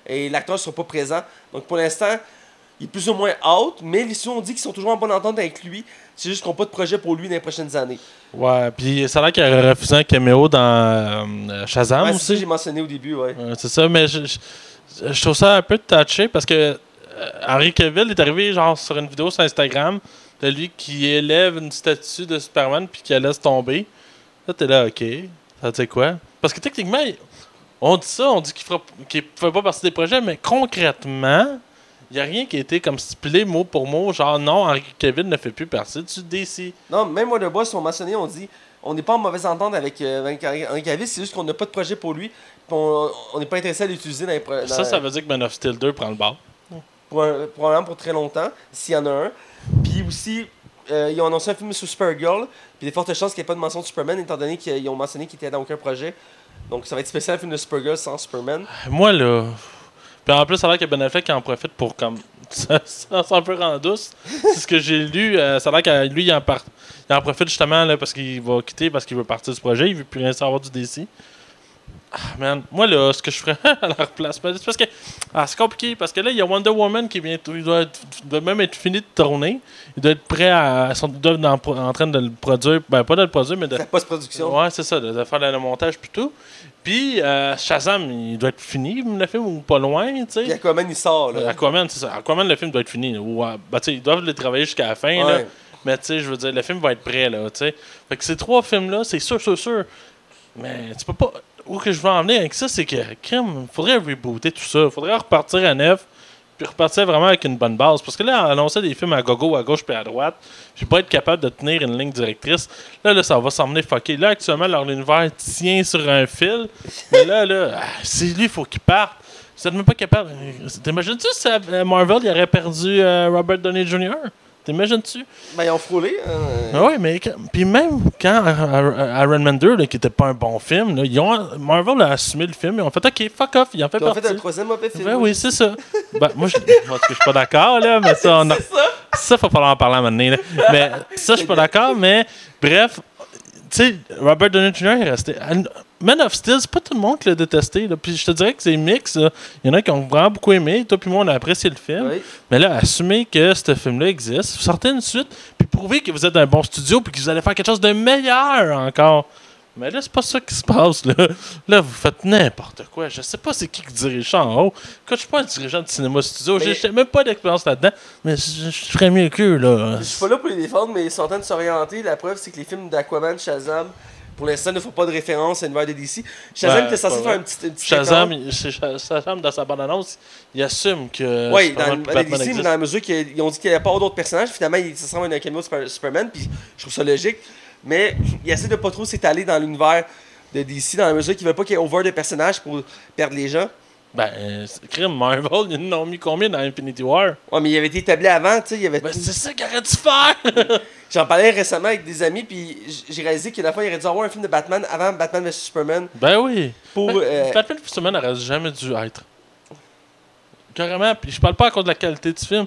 Et l'acteur ne sera pas présent. Donc, pour l'instant, il est plus ou moins out, mais les studios ont dit qu'ils sont toujours en bonne entente avec lui. C'est juste qu'ils n'ont pas de projet pour lui dans les prochaines années. Ouais, puis ça a l'air qu'il aurait refusé un caméo dans euh, Shazam Ouais, c'est ça aussi. j'ai mentionné au début, ouais. Ouais, c'est ça, mais je, je, je trouve ça un peu touché parce que Henry Cavill est arrivé genre sur une vidéo sur Instagram de lui qui élève une statue de Superman puis qui la laisse tomber. Là, t'es là, ok. Ça veut dire quoi? Parce que techniquement, on dit ça, on dit qu'il fera qu'il fait pas partie des projets, mais concrètement, il n'y a rien qui a été comme stipulé mot pour mot, genre non, Henry Cavill ne fait plus partie du DC. Non, même Warner Bros. sont mentionnés, on dit on n'est pas en mauvaise entente avec euh, Henry Cavill, c'est juste qu'on n'a pas de projet pour lui. on n'est pas intéressé à l'utiliser dans les dans- Ça, ça veut dire que Man of Steel 2 prend le bar. Pour un- probablement pour très longtemps, s'il y en a un. Puis aussi, euh, ils ont annoncé un film sur Supergirl, puis il y a de fortes chances qu'il n'y ait pas de mention de Superman, étant donné qu'ils ont mentionné qu'il était dans aucun projet. Donc ça va être spécial un film de Supergirl sans Superman. Moi, là. Puis en plus, ça a l'air que Ben Affleck en profite pour comme. Ça, s'en peut rendre douce. C'est ce que j'ai lu. euh, ça a l'air que lui, il en, par- il en profite justement là, parce qu'il va quitter, parce qu'il veut partir du projet. Il veut plus rien savoir du DC. Ah, man. Moi, là, ce que je ferais à leur place, c'est parce que. Ah, c'est compliqué, parce que là, il y a Wonder Woman qui vient. Il doit, être- doit même être fini de tourner. Il doit être prêt à. Ils sont ils doivent être en, en train de le produire. Ben, pas de le produire, mais de. La post-production. Ouais, c'est ça, de, de faire le, montage plutôt. Puis euh, Shazam, il doit être fini, le film, ou pas loin, tu sais. Puis Aquaman, il sort, là. Aquaman, c'est ça. Aquaman, le film doit être fini. Ou, euh, ben, tu sais, ils doivent le travailler jusqu'à la fin, là. Mais tu sais, je veux dire, le film va être prêt, là, tu sais. Fait que ces trois films-là, c'est sûr, sûr, sûr. Mais tu peux pas. Où que je veux en venir avec ça, c'est que, crime, faudrait rebooter tout ça. Faudrait repartir à neuf, puis repartir vraiment avec une bonne base. Parce que là, annoncer des films à gogo, à gauche puis à droite, puis pas être capable de tenir une ligne directrice, là, là, ça va s'emmener fucké. Là, actuellement, leur univers tient sur un fil. Mais là, là, ah, c'est lui, il faut qu'il parte. Vous êtes même pas capable. T'imagines-tu si Marvel il aurait perdu euh, Robert Downey Jr.? T'imagines-tu? Ben, ils ont frôlé. hein. Ah oui, mais quand- puis même quand Iron Man 2, là, qui était pas un bon film, là, ils ont, Marvel a assumé le film et ont fait OK, fuck off, ils en fait Ils ont partie. fait un troisième mauvais film. Ben oui, c'est ça. ben, moi, je, je suis pas d'accord, là, mais ça, on a- ça. ça, faut falloir en parler à un moment donné, là. Mais ça, je suis pas d'accord, mais bref, sais, Robert Downey Jr. est resté. Man of Steel, c'est pas tout le monde qui l'a détesté. Là. Puis je te dirais que c'est mix. Il y en a qui ont vraiment beaucoup aimé. Toi puis moi, on a apprécié le film. Oui. Mais là, assumez que ce film-là existe, sortez une suite, puis prouvez que vous êtes un bon studio, puis que vous allez faire quelque chose de meilleur encore. Mais là, c'est pas ça qui se passe, là. Là, vous faites n'importe quoi. Je sais pas c'est qui qui dirige ça en haut. Quand je suis pas un dirigeant de cinéma studio, Mais- j'ai même pas d'expérience là-dedans, mais je, je ferais mieux qu'eux, là. Je suis pas là pour les défendre, mais ils sont en train de s'orienter. La preuve, c'est que les films d'Aquaman, Shazam, pour l'instant, ne font pas de référence à l'univers de DC. Shazam était censé faire un petit, Shazam, il- Shazam, dans sa bande-annonce, il assume que Oui, dans, DC, mais dans la mesure qu'ils ont dit qu'il n'y avait pas d'autres personnages, finalement, il- ça ressemble à un Super- Superman, puis je trouve ça logique. Mais il essaie de pas trop s'étaler dans l'univers de DC, dans la mesure qu'il veut pas qu'il y ait over de personnages pour perdre les gens. Ben, euh, c'est- crime, Marvel, ils en ont mis combien dans Infinity War? Ouais, mais il avait été établi avant, tu sais, avait... Ben, c'est ça qu'il aurait dû faire! J'en parlais récemment avec des amis, puis j'ai réalisé que la fois, il aurait dû avoir un film de Batman avant Batman vs Superman ben oui! pour... Ben, euh, Batman vs Superman aurait jamais dû être. Carrément, puis je parle pas à cause de la qualité du film.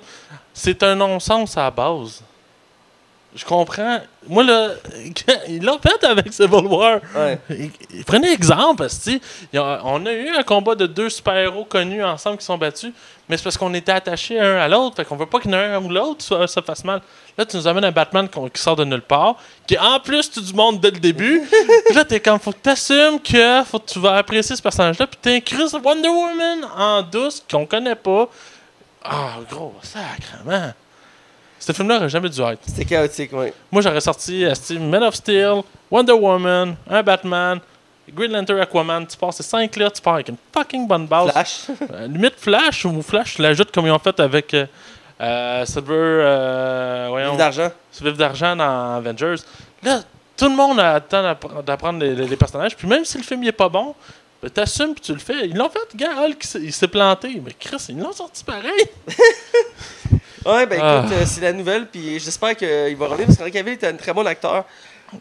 C'est un non-sens à la base. Je comprends. Moi, là, ils l'ont fait avec Civil War. ouais. Prenez exemple, parce que, on a eu un combat de deux super-héros connus ensemble qui sont battus, mais c'est parce qu'on était attachés un à l'autre, fait qu'on veut pas qu'il y en ait un ou l'autre se fasse mal. Là, tu nous amènes un Batman qui sort de nulle part, qui en plus tout du monde dès le début. Puis là, t'es comme, faut que t'assumes que faut que tu vas apprécier ce personnage-là, puis t'incruses Wonder Woman en douce qu'on connaît pas. Ah, gros, sacrement. Ce film-là aurait jamais dû être. C'était chaotique, ouais. Moi, j'aurais sorti euh, Steve, Man of Steel, Wonder Woman, un Batman, Green Lantern, Aquaman. Tu passes ces cinq là, tu pars avec une fucking bonne base. Flash. Euh, limite Flash ou Flash, tu l'ajoutes comme ils ont fait avec euh, euh, Silver, euh, voyons, d'argent. Silver d'argent dans Avengers. Là, tout le monde a le temps d'appre- d'apprendre les, les- les personnages. Puis même si le film il est pas bon, ben, t'assumes puis tu le fais. Ils l'ont fait, gars, Hulk, il s'est planté. Mais Chris, ils l'ont sorti pareil. Ouais, ben Ah. écoute, euh, c'est la nouvelle, puis j'espère qu'il va revenir, parce qu'Henry Cavill était un très bon acteur.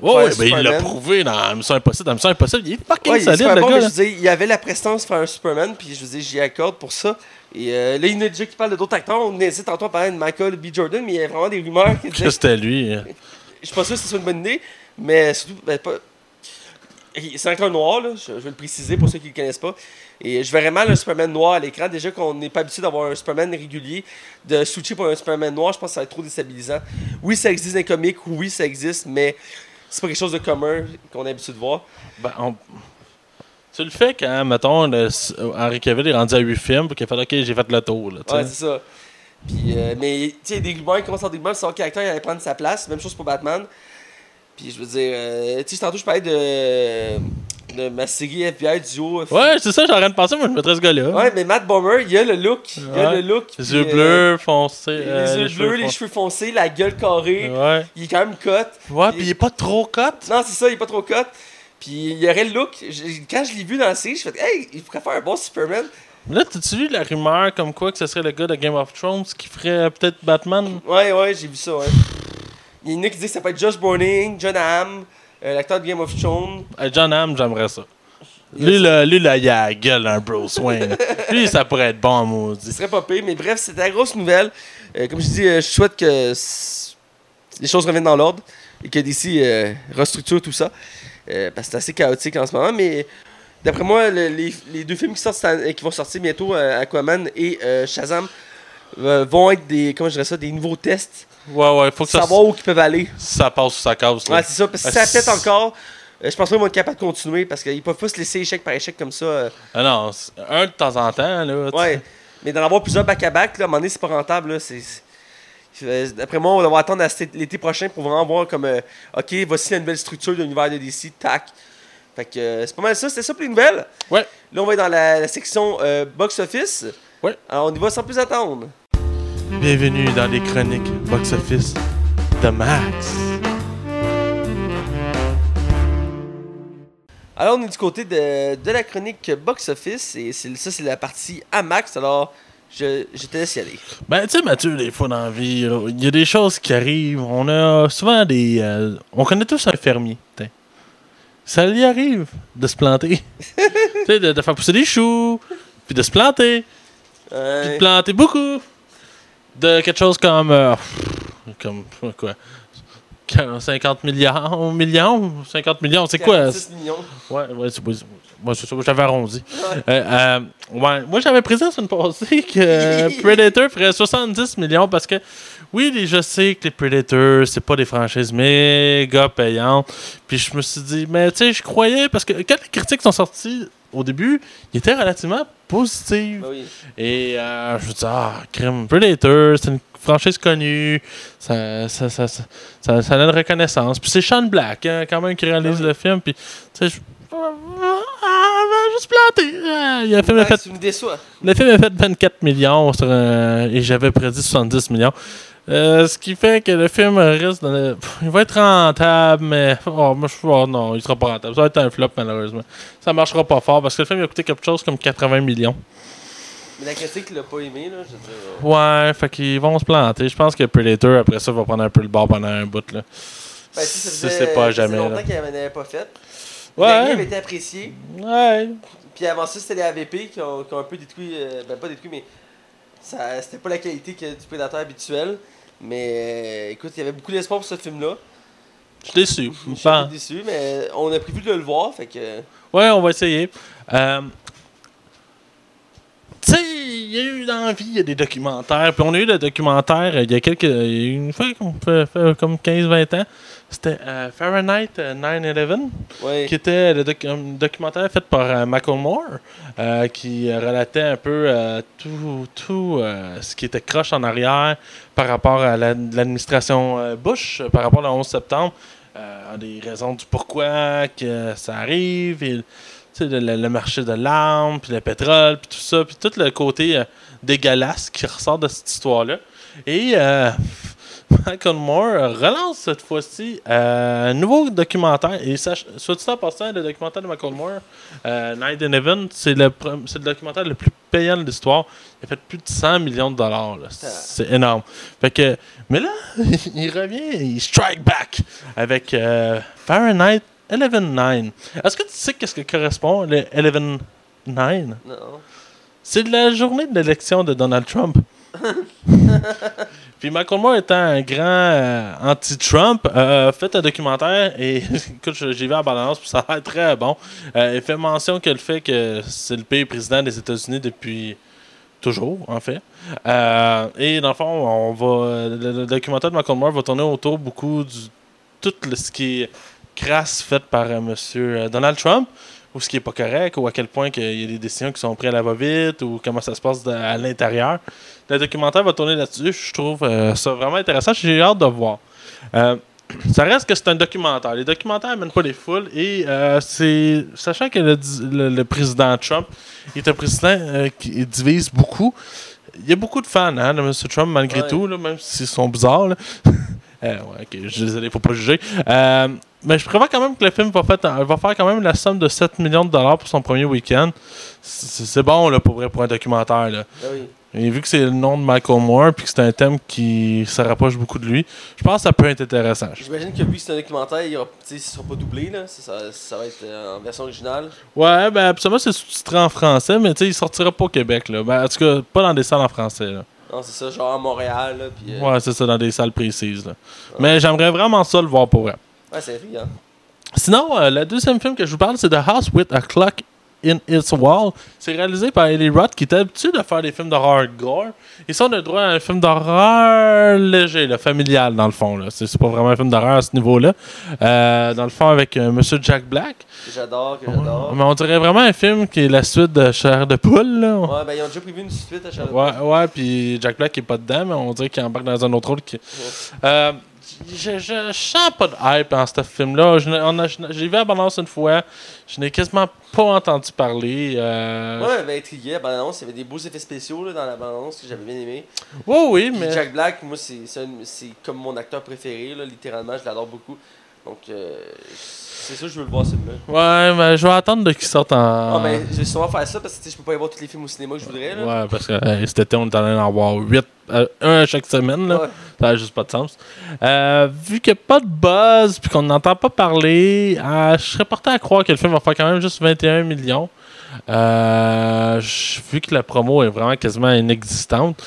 Ouais, ben, il l'a prouvé dans Mission Impossible. Dans Mission Impossible, il est fucking Ouais, solide, le bon, gars. mais là. je dire, il avait la prestance de faire un Superman, puis je veux dire, j'y accorde pour ça. Et euh, là, il y en a déjà qui parlent d'autres acteurs. On hésite tantôt à parler de Michael B. Jordan, mais il y a vraiment des rumeurs qui Que disaient. c'était lui. euh. Je suis pas sûr que ce soit une bonne idée, mais surtout, ben, pas. C'est encore noir, là, je, je vais le préciser pour ceux qui ne le connaissent pas. Et je verrais mal un Superman noir à l'écran. Déjà qu'on n'est pas habitué d'avoir un Superman régulier, de switcher pour un Superman noir, je pense que ça va être trop déstabilisant. Oui, ça existe dans les comics, oui, ça existe, mais c'est pas quelque chose de commun qu'on est habitué de voir. Ben, on- Tu le fais quand, mettons, le... Henry Cavill est rendu à 8 films, puis qu'il a fait OK, j'ai fait le tour. Là, Ouais, c'est ça. Puis, euh, mais, tu sais, des rumeurs qui commencent à des rumeurs, son caractère il allait prendre sa place. Même chose pour Batman. Puis, je veux dire, euh, tu sais, tantôt, je parlais de, de ma série FBI duo. ouais, c'est ça, j'ai rien de penser, moi je mettrais ce gars-là. Ouais, mais Matt Bomer, il a le look. Il a le look. Les yeux euh, bleus, foncés. les euh, yeux bleus, cheveux les cheveux foncés, la gueule carrée. Ouais. Il est quand même cut. Ouais, puis il est pas trop cut. Non, c'est ça, il est pas trop cut. Puis, il aurait le look. Quand je l'ai vu dans la série, je fais Hey, il pourrait faire un bon Superman. Là, t'as-tu vu la rumeur comme quoi que ce serait le gars de Game of Thrones qui ferait peut-être Batman? Ouais, ouais, j'ai vu ça, ouais. Il y en a qui disent que ça peut être Josh Brolin, John Hamm, euh, l'acteur de Game of Thrones. Euh, John Hamm, j'aimerais ça. Lui, là, lui, là, il a la gueule d'un Bruce Wayne. lui, ça pourrait être bon, Ce maudit. serait pas pire, mais bref, c'était la grosse nouvelle. Euh, comme je dis, je souhaite que les choses reviennent dans l'ordre et que DC euh, restructure tout ça. Parce que c'est assez chaotique en ce moment, mais d'après moi, le- les, les deux films qui, sortent, qui vont sortir bientôt, Aquaman et Shazam, vont être des, comment je dirais ça, des nouveaux tests. Ouais, ouais, faut que ça, savoir où ils peuvent aller. ça passe ou ça casse. là. Ouais, c'est ça. Parce que si Ah, ça pète encore, euh, je pense pas qu'ils vont être capables de continuer parce qu'ils peuvent pas se laisser échec par échec comme ça. euh. Ah non, c'est un de temps en temps, là. tu sais. Ouais. Mais d'en avoir plusieurs back-à-back, là, à un moment donné, c'est pas rentable. là, c'est- c'est- euh, D'après moi, on va attendre à cet- l'été prochain pour vraiment voir comme euh, OK, voici la nouvelle structure de l'univers de DC, tac. Fait que euh, c'est pas mal ça, c'était ça pour les nouvelles. Ouais. Là, on va être dans la, la section euh, box-office. Ouais. Alors, on y va sans plus attendre. Bienvenue dans les chroniques box-office de Max. Alors, on est du côté de, de la chronique box-office et ça, c'est la partie Amax. Alors, je, je te laisse y aller. Ben, tu sais, Mathieu, des fois dans la vie, il y a des choses qui arrivent. On a souvent des. euh, on connaît tous un fermier. t'sais. Ça lui arrive de se planter. tu sais, de, de faire pousser des choux, puis de se planter, puis de planter beaucoup. De quelque chose comme. euh, comme. quoi? 50 milliards, millions, 50 millions, c'est quoi? 46 millions. Ouais, ouais, c'est moi, c'est ça, j'avais arrondi. Euh, euh, ouais, moi, j'avais prédit la semaine passée que euh, Predator ferait 70 millions parce que, oui, je sais que les Predators, c'est pas des franchises méga payantes. Puis je me suis dit, mais tu sais, je croyais, parce que quand les critiques sont sorties au début, ils étaient relativement positifs. Ben oui. Et euh, je me dis, ah, crime, Predator, c'est une franchise connue, ça, ça, ça, ça, ça, ça a une reconnaissance. Puis c'est Sean Black, hein, quand même, qui réalise oui. le film. Puis, tu sais, je. Ah, ben, juste planté. Ah, il a fait, Ouais, fait, tu me déçois. le film a fait 24 millions sur et j'avais prédit 70 millions. Euh, ce qui fait que le film le- Pff, Il va être rentable, mais. Oh, moi, je... oh, non, il sera pas rentable. Ça va être un flop, malheureusement. Ça marchera pas fort parce que le film il a coûté quelque chose comme 80 millions. Mais la critique l'a pas aimé, là. Je veux dire. euh, Ouais, fait qu'ils vont se planter. Je pense que Predator, après ça, va prendre un peu le bord pendant un bout. Là. Ben, si, ça Ça, faisait, c'est pas ça jamais. longtemps Là. qu'il n'avait pas fait. Ouais. Dernier avait été apprécié. Ouais. Puis avant ça, c'était les AVP qui ont, qui ont un peu détruit. euh, ben, pas détruit, mais ça, c'était pas la qualité que du prédateur habituel. Mais euh, écoute, il y avait beaucoup d'espoir pour ce film-là. Je suis déçu. Je suis déçu, mais on a prévu de le voir. Fait que. Ouais, on va essayer. Euh, tu sais, il y a eu dans la vie, il y a des documentaires. Puis on a eu le documentaire euh, il y a quelques. il y a une fois qu'on fait, fait comme 15-20 ans. C'était euh, Fahrenheit euh, 9-11. Ouais. qui était le doc- un documentaire fait par euh, Michael Moore, euh, qui euh, relatait un peu euh, tout, tout euh, ce qui était croche en arrière par rapport à la- l'administration euh, Bush, euh, par rapport au 11 septembre, euh, des raisons du pourquoi que ça arrive, et, le, marché de l'arme, puis le pétrole, puis tout ça, puis tout le côté euh, dégueulasse qui ressort de cette histoire-là. Et euh, Michael Moore relance cette fois-ci euh, un nouveau documentaire. Et soit dit en passant, le documentaire de Michael Moore, euh, Night in Heaven, c'est le, le documentaire le plus payant de l'histoire. Il a fait plus de 100 millions de dollars. là. C'est énorme. Fait que, mais là, il revient, il strike back avec euh, Fahrenheit 11.9. Est-ce que tu sais qu'est-ce que correspond le 11.9? Non. C'est la journée de l'élection de Donald Trump. Puis Michael Moore étant un grand euh, anti-Trump, euh, fait un documentaire et écoute, j'ai vu en balance puis ça a l'air très bon. Euh, il fait mention que le fait que c'est le pays président des États-Unis depuis toujours, en fait. Et dans le fond, on va le, le documentaire de Michael Moore va tourner autour beaucoup du tout le- ce qui est crasse fait par euh, Monsieur euh, Donald Trump ou ce qui est pas correct, ou à quel point qu'il y a des décisions qui sont prises à la va-vite, ou comment ça se passe à l'intérieur. Le documentaire va tourner là-dessus. Je trouve euh, ça vraiment intéressant. J'ai hâte de voir. Euh, ça reste que c'est un documentaire. Les documentaires mènent pas les foules. Et euh, c'est. Sachant que le, di- le- le président Trump est un président qui divise beaucoup. Il y a beaucoup de fans hein, de M. Trump, malgré Ouais. tout, là, même s'ils sont bizarres. là. Euh, ouais, ok, je suis désolé, faut pas juger. Euh, mais je prévois quand même que le film va, fait- va faire quand même la somme de 7 millions de dollars pour son premier week-end. C'est bon là, pour vrai pour un documentaire. Là. Oui. Et vu que c'est le nom de Michael Moore, puis que c'est un thème qui se rapproche beaucoup de lui, je pense que ça peut être intéressant. J'imagine que vu que c'est un documentaire, il ne sera pas doublé, là. Ça, ça, ça va être euh, en version originale. Ouais, ben absolument, c'est sous-titré en français, mais il sortira pas au Québec, là. Ben, en tout cas, pas dans des salles en français, là. Non, c'est ça, genre à Montréal, là. Puis, euh, Ouais, c'est ça, dans des salles précises, là. Mais j'aimerais vraiment ça le voir pour vrai. Ouais, c'est riant. Sinon, euh, le deuxième film que je vous parle, c'est The House with a Clock in Its Wall. C'est réalisé par Eli Roth, qui était habitué de faire des films d'horreur gore. Et ça, on a droit à un film d'horreur léger, là, familial, dans le fond. là. C'est c'est pas vraiment un film d'horreur à ce niveau-là. Euh, dans le fond, avec euh, Monsieur Jack Black. Que j'adore, que j'adore. Mais on dirait vraiment un film qui est la suite de Chair de poule. Là. Ouais, ben ils ont déjà prévu une suite à Charlotte. Ouais, ouais, puis Jack Black est pas dedans, mais on dirait qu'il embarque dans un autre rôle. Qui... Euh, je, je, sens pas de hype dans ce film-là. J'ai vu la balance une fois. Je n'ai quasiment pas entendu parler. Euh... Ouais, ben intrigué, la bande-annonce. Il y avait des beaux effets spéciaux là, dans la bande-annonce que j'avais bien aimé. Oui, Puis mais. Jack Black, moi, c'est comme mon acteur préféré, là, littéralement. Je l'adore beaucoup. Donc, euh, c'est ça, je veux le voir, celui-là. Ouais, mais je vais attendre de qu'il sorte en. Ah, ben, je vais sûrement faire ça parce que tu sais, je peux pas y voir tous les films au cinéma que je voudrais. Là. Ouais, parce que euh, cet été, on est en train d'en voir 8, un à chaque semaine. Là. Ouais. Ça n'a juste pas de sens. Euh, vu qu'il n'y a pas de buzz puis qu'on n'entend pas parler, euh, je serais porté à croire que le film va faire quand même juste 21 millions. Euh, vu que la promo est vraiment quasiment inexistante.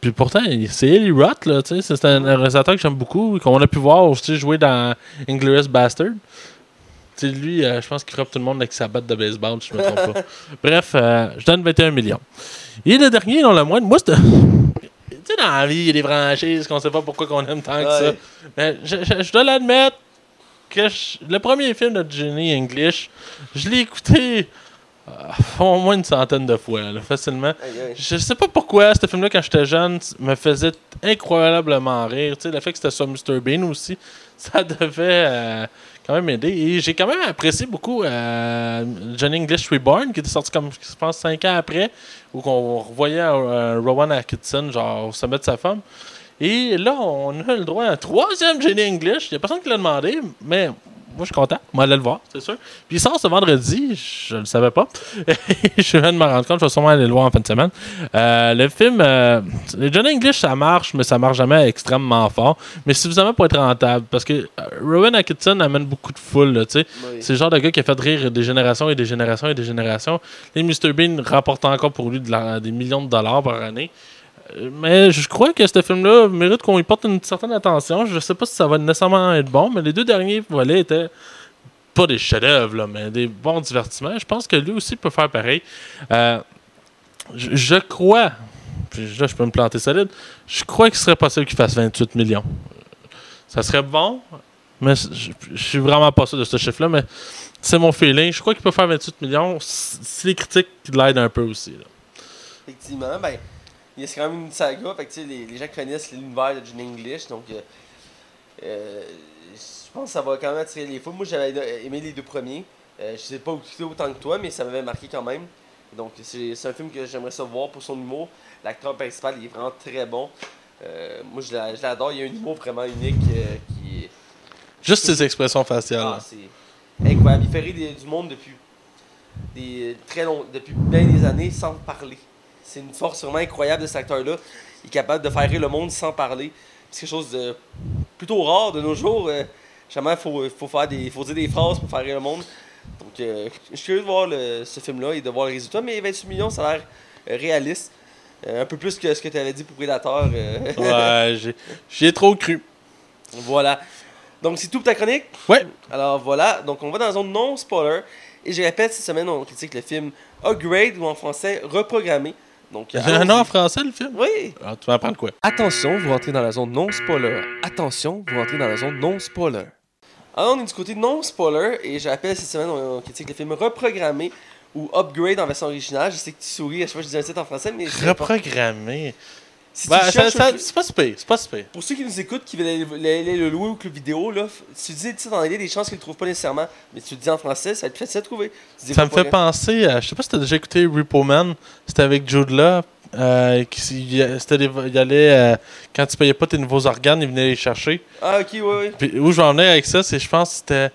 Puis pourtant, c'est Eli Roth, là, tu sais, c'est un réalisateur que j'aime beaucoup, qu'on a pu voir aussi jouer dans Inglourious Bastard. Tu sais, lui, euh, je pense qu'il frappe tout le monde avec sa batte de baseball, si je me trompe pas. Bref, euh, je donne 21 millions. Et le dernier, non le moindre, moi, c'était. Tu sais, dans la vie, il y a des franchises qu'on sait pas pourquoi qu'on aime tant que ça. Mais je, je- je dois l'admettre que je- le premier film de Jenny English, je l'ai écouté au moins une centaine de fois, là, facilement. Aïe. Je sais pas pourquoi ce film-là, quand j'étais jeune, me faisait incroyablement rire. Tu sais, le fait que c'était sur Mr. Bean aussi, ça devait euh, quand même aider. Et j'ai quand même apprécié beaucoup euh, Johnny English Reborn, qui était sorti comme, je pense, 5 ans après, où on revoyait euh, Rowan Atkinson, genre, au sommet de sa femme. Et là, on a le droit à un troisième Johnny English. Il n'y a personne qui l'a demandé, mais moi, je suis content. Moi, aller le voir, c'est sûr. Puis il sort ce vendredi, je le savais pas. je viens de me rendre compte, je vais sûrement aller le voir en fin de semaine. Euh, le film, euh, le Johnny English, ça marche, mais ça marche jamais extrêmement fort. Mais suffisamment pour être rentable. Parce que euh, Rowan Atkinson amène beaucoup de foule, tu sais. Oui. C'est le genre de gars qui a fait rire des générations et des générations et des générations. Les Mr. Bean rapportent encore pour lui de la- des millions de dollars par année. Mais je crois que ce film-là mérite qu'on y porte une certaine attention. Je sais pas si ça va nécessairement être bon, mais les deux derniers volets étaient pas des chefs-d'œuvre, mais des bons divertissements. Je pense que lui aussi peut faire pareil. Euh, je, crois, puis là je peux me planter solide, je crois qu'il serait possible qu'il fasse 28 millions. Ça serait bon, mais je, je suis vraiment pas sûr de ce chiffre-là, mais c'est mon feeling. Je crois qu'il peut faire 28 millions si les critiques l'aident un peu aussi. Effectivement, ben, il y a quand même une saga, fait que, les, les gens connaissent l'univers de English, donc euh, euh, je pense que ça va quand même attirer les fous. Moi, j'avais aimé les deux premiers. Euh, je sais pas écouté autant que toi, mais ça m'avait marqué quand même. Donc, c'est c'est un film que j'aimerais ça voir pour son humour. L'acteur principal, il est vraiment très bon. Euh, moi, je l'a- je l'adore. Il y a un humour vraiment unique euh, qui est. Juste ses expressions faciales. Ah, c'est incroyable. Il fait rire du monde depuis des très long, depuis bien des années sans parler. C'est une force vraiment incroyable de cet acteur-là. Il est capable de faire rire le monde sans parler. C'est quelque chose de plutôt rare de nos jours. Euh, Jamais, il faut, faut, faire des, faut dire des phrases pour faire rire le monde. Donc, euh, je suis curieux de voir le- ce film-là et de voir le résultat. Mais 28 millions, ça a l'air euh, réaliste. Euh, un peu plus que ce que tu avais dit pour Predator. euh. Ouais, j'ai- j'y ai trop cru. voilà. Donc, c'est tout pour ta chronique? Ouais. Alors voilà, donc on va dans la zone non spoiler. Et je répète, cette semaine, on critique le film Upgrade ou en français Reprogrammé. Donc, J'ai un nom en français, le film? Oui. Ah, tu vas apprendre quoi? Attention, vous rentrez dans la zone non spoiler. Attention, vous rentrez dans la zone non spoiler. Alors, on est du côté non spoiler et je rappelle cette semaine, on, critique le film Reprogrammé ou Upgrade en version originale. Je sais que tu souris à chaque fois que je dis un titre en français, mais Reprogrammé? Si tu ça- ça- film- c'est pas super, c'est pas super. Pour ceux qui nous écoutent, qui veulent aller, le louer au club vidéo, là, si tu dis le titre en anglais, des chances qu'ils le trouvent pas nécessairement. Mais si tu le dis en français, ça va être facile à trouver. Tu Ça me pas fait rien. penser à. Je sais pas si t'as déjà écouté Repo Man. C'était avec Jude Law. euh, qui, il- c'était des- il allait. euh, quand tu payais pas tes nouveaux organes, il venait les chercher. Ah, ok, oui, oui. Puis où je vais en venir avec ça, c'est je pense que c'était.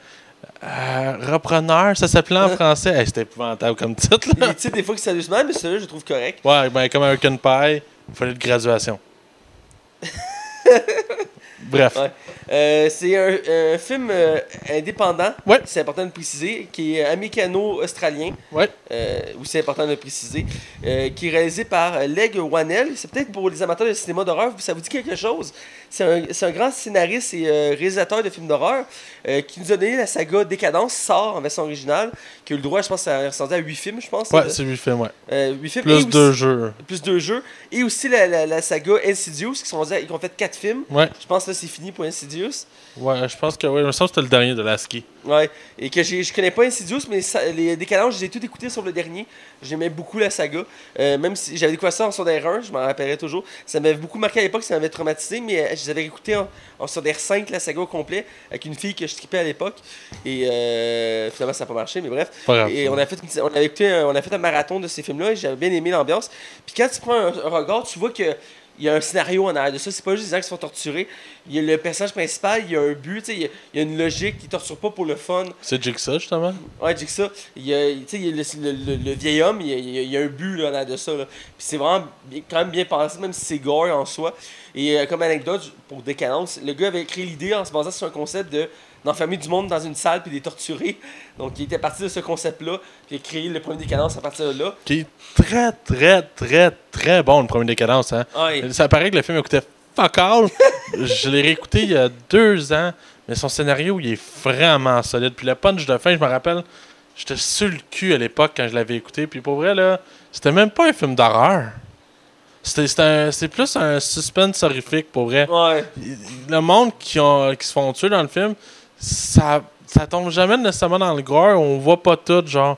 euh, repreneur, ça s'appelait en français. Hey, c'était épouvantable comme titre. Là. des titres, des fois, qui sérieusement, mais celui-là, je le trouve correct. Ouais, ben comme American Pie. Fallait de graduation. Bref. Ouais. Euh, c'est un, un film euh, indépendant, Ouais. c'est important de le préciser, qui est américano-australien, Ouais. euh, c'est important de le préciser, euh, qui est réalisé par Leg Wanell. C'est peut-être pour les amateurs de cinéma d'horreur, ça vous dit quelque chose? C'est un, c'est un grand scénariste et euh, réalisateur de films d'horreur euh, qui nous a donné la saga Décadence, sort en version originale, qui a eu le droit, je pense, à à 8 films, je pense. Ouais, c'est lui le film, ouais. euh, films. Plus aussi- deux jeux. Plus deux jeux. Et aussi la, la, la saga Insidious, qui sont qui ont fait 4 films. Ouais. Je pense que là, c'est fini pour Insidious. Ouais, je pense que ouais, je me semble que c'était le dernier de Lasky. Ouais. Et que je connais pas Insidious, mais ça- les décalances, j'ai tout écouté sur le dernier. J'aimais beaucoup la saga. Euh, même si j'avais découvert ça en secondaire 1, je m'en rappellerai toujours. Ça m'avait beaucoup marqué à l'époque, ça m'avait traumatisé, mais euh, je les avais écoutés en, en secondaire 5, la saga au complet, avec une fille que je tripais à l'époque. Et euh, finalement, ça n'a pas marché, mais bref. Grave. Et on a fait, on avait écouté un, on a fait un marathon de ces films-là et j'avais bien aimé l'ambiance. Puis quand tu prends un, un regard, tu vois que il y a un scénario en arrière de ça. C'est pas juste des gens qui se font torturer. Il y a le personnage principal, il y a un but, il y a- il y, a une logique. Il torture pas pour le fun. C'est Jigsaw, justement? Ouais, ça. Il y a, il y a le, le- le- le vieil homme, il y a, il y a- un but là, en arrière de ça. Là. Puis c'est vraiment bien- quand même bien pensé, même si c'est gore en soi. Et euh, comme anecdote, pour Décadence, le gars avait créé l'idée en se basant sur un concept de d'enfermer du monde dans une salle puis les torturer. Donc il était parti de ce concept-là, puis il a créé le premier Décadence à partir de là. Qui est très, très, très, très bon, le premier Décadence. Hein. Ça paraît que le film écoutait fuck all. je l'ai réécouté il y a deux ans, mais son scénario, il est vraiment solide. Puis le punch de fin, je me rappelle, j'étais sur le cul à l'époque quand je l'avais écouté. Puis pour vrai, là, c'était même pas un film d'horreur. C'est plus un suspense horrifique, pour vrai. Ouais. Le monde qui, ont, qui se font tuer dans le film, ça, ça tombe jamais nécessairement dans le gore. On voit pas tout, genre.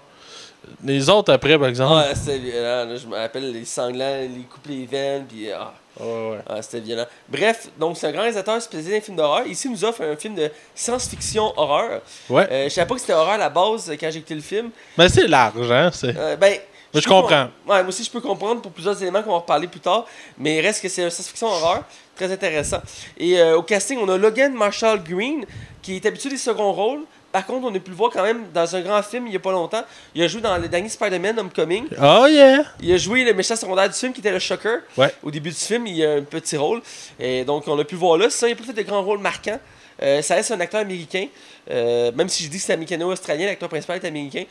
Les autres après, par exemple. Ouais, c'était violent. là. je me rappelle les sanglants, les coupes les veines, puis ah, Ouais, ouais. ah, c'était violent. Bref, donc c'est un grand réalisateur spécialisé dans les films d'horreur. Ici, il nous offre un film de science-fiction horreur. Ouais. Euh, je savais pas que c'était horreur à la base euh, quand j'ai écouté le film. Mais c'est large, hein. C'est... Euh, ben, Mais je peux comprends. com- Ouais, moi aussi, je peux comprendre pour plusieurs éléments qu'on va reparler plus tard. Mais il reste que c'est un science-fiction horreur. Très intéressant. Et euh, au casting, on a Logan Marshall Green, qui est habitué des seconds rôles. Par contre, on a pu le voir quand même dans un grand film il y a pas longtemps. Il a joué dans le dernier Spider-Man Homecoming. Oh yeah! Il a joué le méchant secondaire du film qui était le Shocker. Ouais. Au début du film, il a un petit rôle. Et donc, on a pu le voir là. Ça, il n'a pas fait de grands rôles marquants. Euh, ça reste un acteur américain. Euh, même si je dis que c'est américano-australien, l'acteur principal est américain.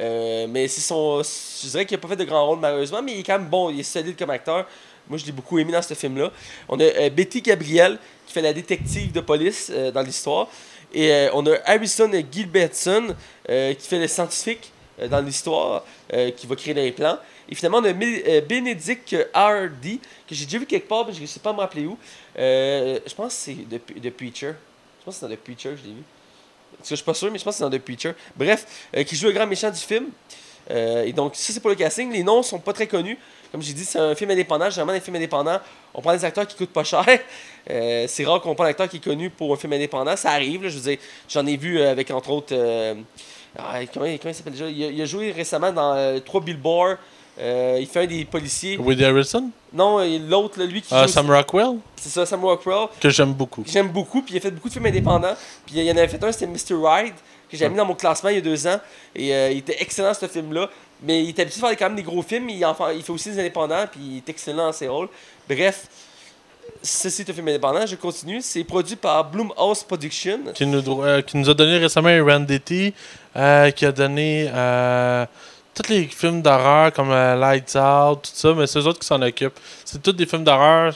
Euh, mais c'est son. Je dirais qu'il n'a pas fait de grands rôles malheureusement, mais il est quand même bon, il est solide comme acteur. Moi, je l'ai beaucoup aimé dans ce film-là. On a Betty Gabriel, qui fait la détective de police dans l'histoire. Et on a Harrison Gilbertson, qui fait le scientifique dans l'histoire, qui va créer les plans. Et finalement, on a Benedict Hardy, que j'ai déjà vu quelque part, mais je ne sais pas me rappeler où. Je pense que c'est The, The Preacher. Je pense que c'est dans The Preacher je l'ai vu. Parce que je suis pas sûr, mais je pense que c'est dans The Preacher. Bref, euh, qui joue le grand méchant du film. Euh, et donc, ça, c'est pour le casting. Les noms sont pas très connus. Comme j'ai dit, c'est un film indépendant. Généralement, des films indépendants, on prend des acteurs qui coûtent pas cher. Euh, c'est rare qu'on prend un acteur qui est connu pour un film indépendant. Ça arrive, je. J'en ai vu avec, entre autres. ah, comment, comment il s'appelle déjà? Il a, il a joué récemment dans euh, 3 Billboards. Euh, il fait un des policiers. Woody Harrison? Non, euh, l'autre, lui qui Ah, joue. Sam Rockwell? C'est ça, Sam Rockwell. Que j'aime beaucoup. J'aime beaucoup, puis il a fait beaucoup de films indépendants. Puis il y en avait fait un, c'était Mr. Ride, que j'ai mis dans mon classement il y a deux ans. Et euh, il était excellent, ce film-là. Mais il était habitué à faire quand même des gros films, mais il, en fait, il fait aussi des indépendants, puis il est excellent dans ses rôles. Bref, ceci est un film indépendant, je continue. C'est produit par Blumhouse Productions. Qui nous, euh, qui nous a donné récemment un Randy euh, qui a donné euh, tous les films d'horreur comme euh, Lights Out, tout ça, mais c'est eux autres qui s'en occupent. C'est tous des films d'horreur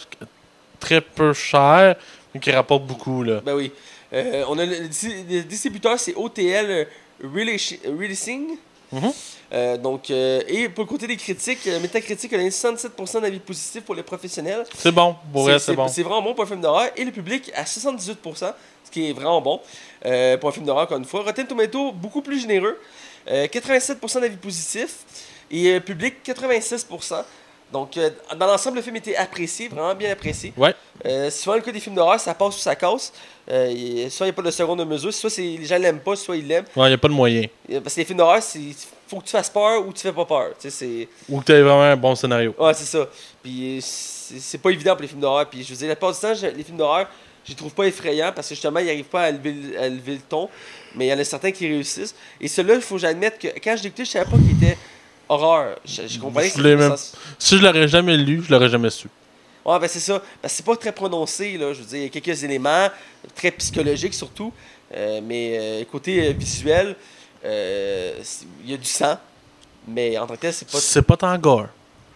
très peu chers, mais qui rapportent beaucoup. Là. Ben oui. Euh, on a le, le dis- le distributeur, c'est OTL euh, Releasi- Releasing. Mhm. Euh, donc, et pour le côté des critiques, Metacritic a donné 67% d'avis positifs pour les professionnels. C'est bon, c'est bon. C'est vraiment bon pour un film d'horreur. Et le public à 78%, ce qui est vraiment bon pour un film d'horreur, encore une fois. Rotten Tomato, beaucoup plus généreux. Euh, 87% d'avis positifs. Et euh, public, 86%. Donc, euh, dans l'ensemble, le film était apprécié, vraiment bien apprécié. Ouais. Euh, souvent, le cas des films d'horreur, ça passe ou ça casse. Euh, et soit il n'y a pas de seconde mesure, soit les gens l'aiment pas, soit ils l'aiment. Il n'y a pas de moyen. Euh, Parce que les films d'horreur, il faut que tu fasses peur ou tu fais pas peur. Ou que tu aies vraiment un bon scénario. Ouais, c'est ça. Puis c'est pas évident pour les films d'horreur. Puis je veux dire, la plupart du temps, les films d'horreur, je les trouve pas effrayants parce que justement, ils n'arrivent pas à lever, le- à lever le ton. Mais il y en a certains qui réussissent. Et celui-là, il faut que j'admette que quand je l'ai écouté, je savais pas qu'il était horreur. Je, je comprenais Je que même- Si je l'aurais jamais lu, je l'aurais jamais su. Ouais, ben c'est ça. Que c'est pas très prononcé, là. Je veux dire, il y a quelques éléments, très psychologiques surtout. Euh, mais euh, côté euh, visuel, il y a du sang. Mais en tant que tel, c'est pas. C'est pas tant gore.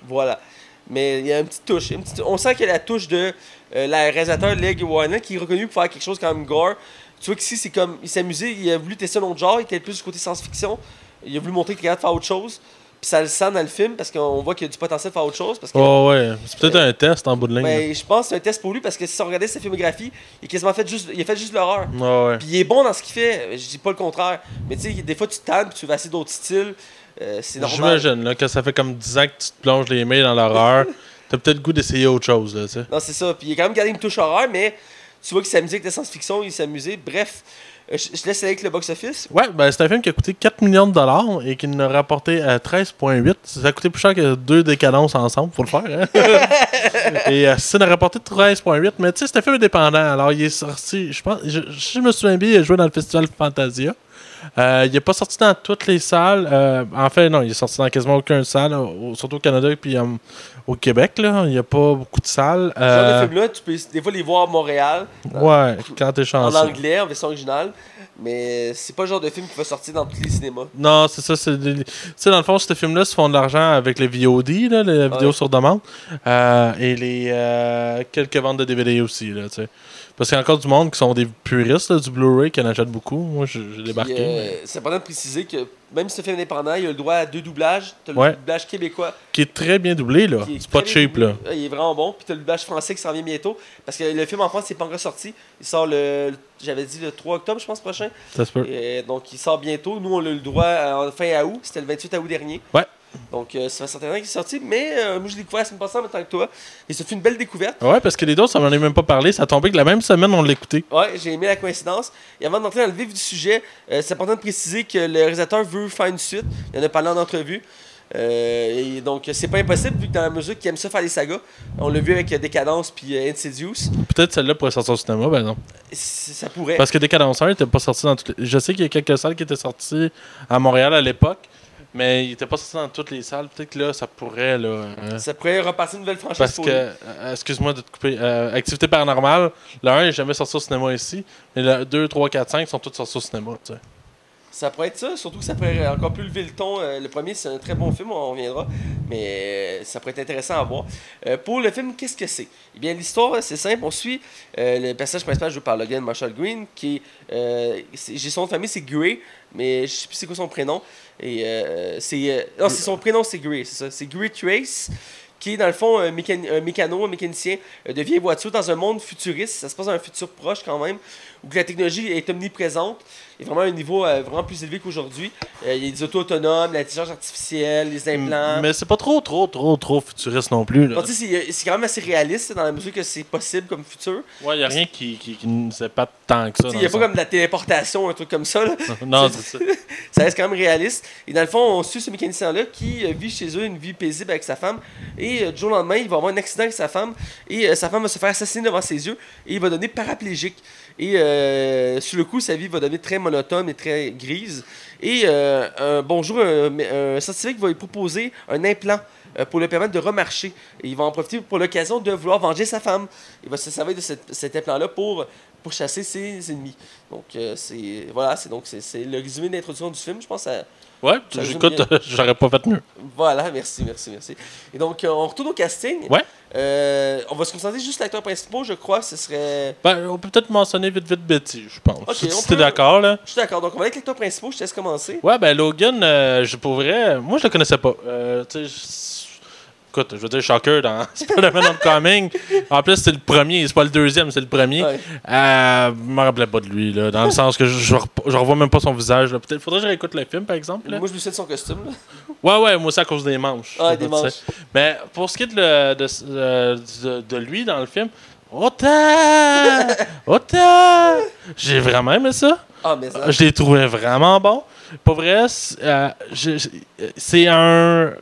Voilà. Mais il y a une petite touche. une petite- On sent qu'il y a la touche de euh, la réalisateur Leg Warner qui est reconnu pour faire quelque chose quand même gore. Tu vois qu'ici, c'est comme. Il s'amusait, il a voulu tester un autre genre, il était plus du côté science-fiction. Il a voulu montrer qu'il est capable de faire autre chose. Puis ça le sent dans le film parce qu'on voit qu'il y a du potentiel de faire autre chose. Parce que Oh, ouais. C'est peut-être un test en bout de ligne. là. ben, je pense que c'est un test pour lui parce que si on regardait sa filmographie, il a quasiment fait juste, il a fait juste l'horreur. Ouais, ouais. Puis il est bon dans ce qu'il fait, je dis pas le contraire. Mais tu sais, des fois tu te tannes puis tu vas essayer d'autres styles. Euh, c'est normal. J'imagine là, que ça fait comme 10 ans que tu te plonges les mains dans l'horreur. T'as peut-être le goût d'essayer autre chose, là, tu sais. Non, c'est ça. Puis il a quand même gardé une touche horreur, mais tu vois qu'il s'amusait avec la science-fiction, il s'amusait. Bref, euh, je, je laisse aller avec le box-office. Ouais, ben c'est un film qui a coûté 4 millions de dollars et qui nous a rapporté à 13,8. Ça a coûté plus cher que deux décadences ensemble pour le faire. Hein? et euh, ça nous a rapporté 13,8. Mais tu sais, c'est un film indépendant. Alors, il est sorti, je pense, je me souviens bien, il a joué dans le festival Fantasia. Euh, il n'est pas sorti dans toutes les salles. Euh, en fait, non, il est sorti dans quasiment aucune salle, surtout au Canada et puis euh, au Québec. Là. Il n'y a pas beaucoup de salles. Ce genre de film-là, tu peux des fois les voir à Montréal, ouais, quand t'es en chanceux. anglais, en version originale. Mais c'est pas le genre de film qui va sortir dans tous les cinémas. Non, c'est ça. c'est des- Tu sais, dans le fond, ce film-là se font de l'argent avec les VOD, là, les vidéos Ouais. sur demande, et les quelques ventes de DVD aussi. Là. Parce qu'il y a encore du monde qui sont des puristes là, du Blu-ray qui en achètent beaucoup. Moi, j'ai débarqué. euh, mais- C'est important de préciser que même si c'est un film indépendant, il a le droit à deux doublages. T'as le Ouais. doublage québécois. Qui est très bien doublé, là. C'est pas cheap, là. doublé. Il est vraiment bon. Puis t'as le doublage français qui s'en vient bientôt. Parce que le film en France, c'est pas encore sorti. Il sort le. J'avais dit le 3 octobre, je pense, prochain. Ça se peut. Et, donc il sort bientôt. Nous, on a eu le droit en fin août. C'était le 28 août dernier. Ouais. Donc euh, ça fait certainement qu'il est sorti. Mais euh, moi, je l'ai découvert la semaine passée en même temps que toi. Et ça fait une belle découverte. Ouais, parce que les autres, ça m'en est même pas parlé. Ça a tombé que la même semaine, on l'a écouté. Ouais, j'ai aimé la coïncidence. Et avant d'entrer dans le vif du sujet, euh, c'est important de préciser que le réalisateur veut faire une suite. Il en a parlé en entrevue. Euh, et donc, c'est pas impossible, vu que dans la musique, il aime ça faire des sagas. On l'a vu avec Décadence puis Insidious. Peut-être celle-là pourrait sortir au cinéma, ben non. Ça pourrait. Parce que Décadence 1 n'était pas sorti dans toutes les... Je sais qu'il y a quelques salles qui étaient sorties à Montréal à l'époque, mais il était pas sorti dans toutes les salles. Peut-être que là, ça pourrait, là... euh, Ça pourrait repartir une nouvelle franchise Parce pour que, euh, excuse-moi de te couper, euh, Activité paranormale, le 1 n'est jamais sorti au cinéma ici, mais le 2, 3, 4, 5 sont tous sortis au cinéma. tu sais. Ça pourrait être ça, surtout que ça pourrait encore plus lever le ton. Euh, le premier, c'est un très bon film, on reviendra, mais euh, ça pourrait être intéressant à voir. Euh, pour le film, qu'est-ce que c'est? Eh bien, l'histoire, c'est simple. On suit le personnage principal joué par Logan Marshall Green, qui J'ai son nom de famille, c'est Gray, mais je sais plus c'est quoi son prénom. Et c'est. non, c'est son prénom, c'est Gray, c'est ça. C'est Gray Trace qui est dans le fond un, un mécano, un mécanicien de vieilles voitures dans un monde futuriste. Ça se passe dans un futur proche quand même, où la technologie est omniprésente. Il a vraiment un niveau euh, vraiment plus élevé qu'aujourd'hui. Euh, il y a des autos autonomes, l'intelligence artificielle, les implants. Mais c'est pas trop, trop, trop, trop futuriste non plus. Sais, c'est- quand même assez réaliste dans la mesure que c'est possible comme futur. Ouais, y a rien qui, qui, qui nous pas tant que ça. Il n'y a pas comme de la téléportation, un truc comme ça. là. Non, c'est ça. ça reste quand même réaliste. Et dans le fond, on suit ce mécanicien-là qui euh, vit chez eux une vie paisible avec sa femme. Et euh, du jour au lendemain, il va avoir un accident avec sa femme. Et euh, sa femme va se faire assassiner devant ses yeux. Et il va devenir paraplégique. Et euh, sur le coup, sa vie va devenir très monotone et très grise. Et euh, un bonjour, un, un scientifique va lui proposer un implant euh, pour lui permettre de remarcher. Il va en profiter pour l'occasion de vouloir venger sa femme. Il va se servir de cet implant-là pour, pour chasser ses ennemis. Donc, c'est voilà, c'est donc c'est le résumé d'introduction du film. Je pense résume j'écoute, j'aurais pas fait mieux. voilà, merci, merci, merci. Et donc, euh, on retourne au casting. Ouais. Euh, on va se concentrer juste sur l'acteur principal, je crois. Ce serait. Ben, on peut peut-être mentionner vite, vite Betty, je pense. Ok, si t'es peut- d'accord, là. Je suis d'accord. Donc, on va avec l'acteur principal. Je te laisse commencer. Ouais, ben Logan, euh, je pourrais. Moi, je le connaissais pas. Euh, tu sais, écoute, je veux dire, Shocker dans Spider-Man Homecoming. En plus, c'est le premier, c'est pas le deuxième, c'est le premier. Ouais. Euh, je me rappelais pas de lui, là, dans le sens que je, je, re- je revois même pas son visage. Peut-être faudrait que je réécoute le film, par exemple. là. Moi, je me souviens de son costume. Là. Ouais, ouais, moi aussi à cause des manches. Ah, des manches. Mais pour ce qui est de, le- de, de- de lui dans le film, autant! autant! J'ai vraiment aimé ça. Ah, mais ça. Je les trouvais vraiment bons. Pour vrai, c'est euh, c'est un.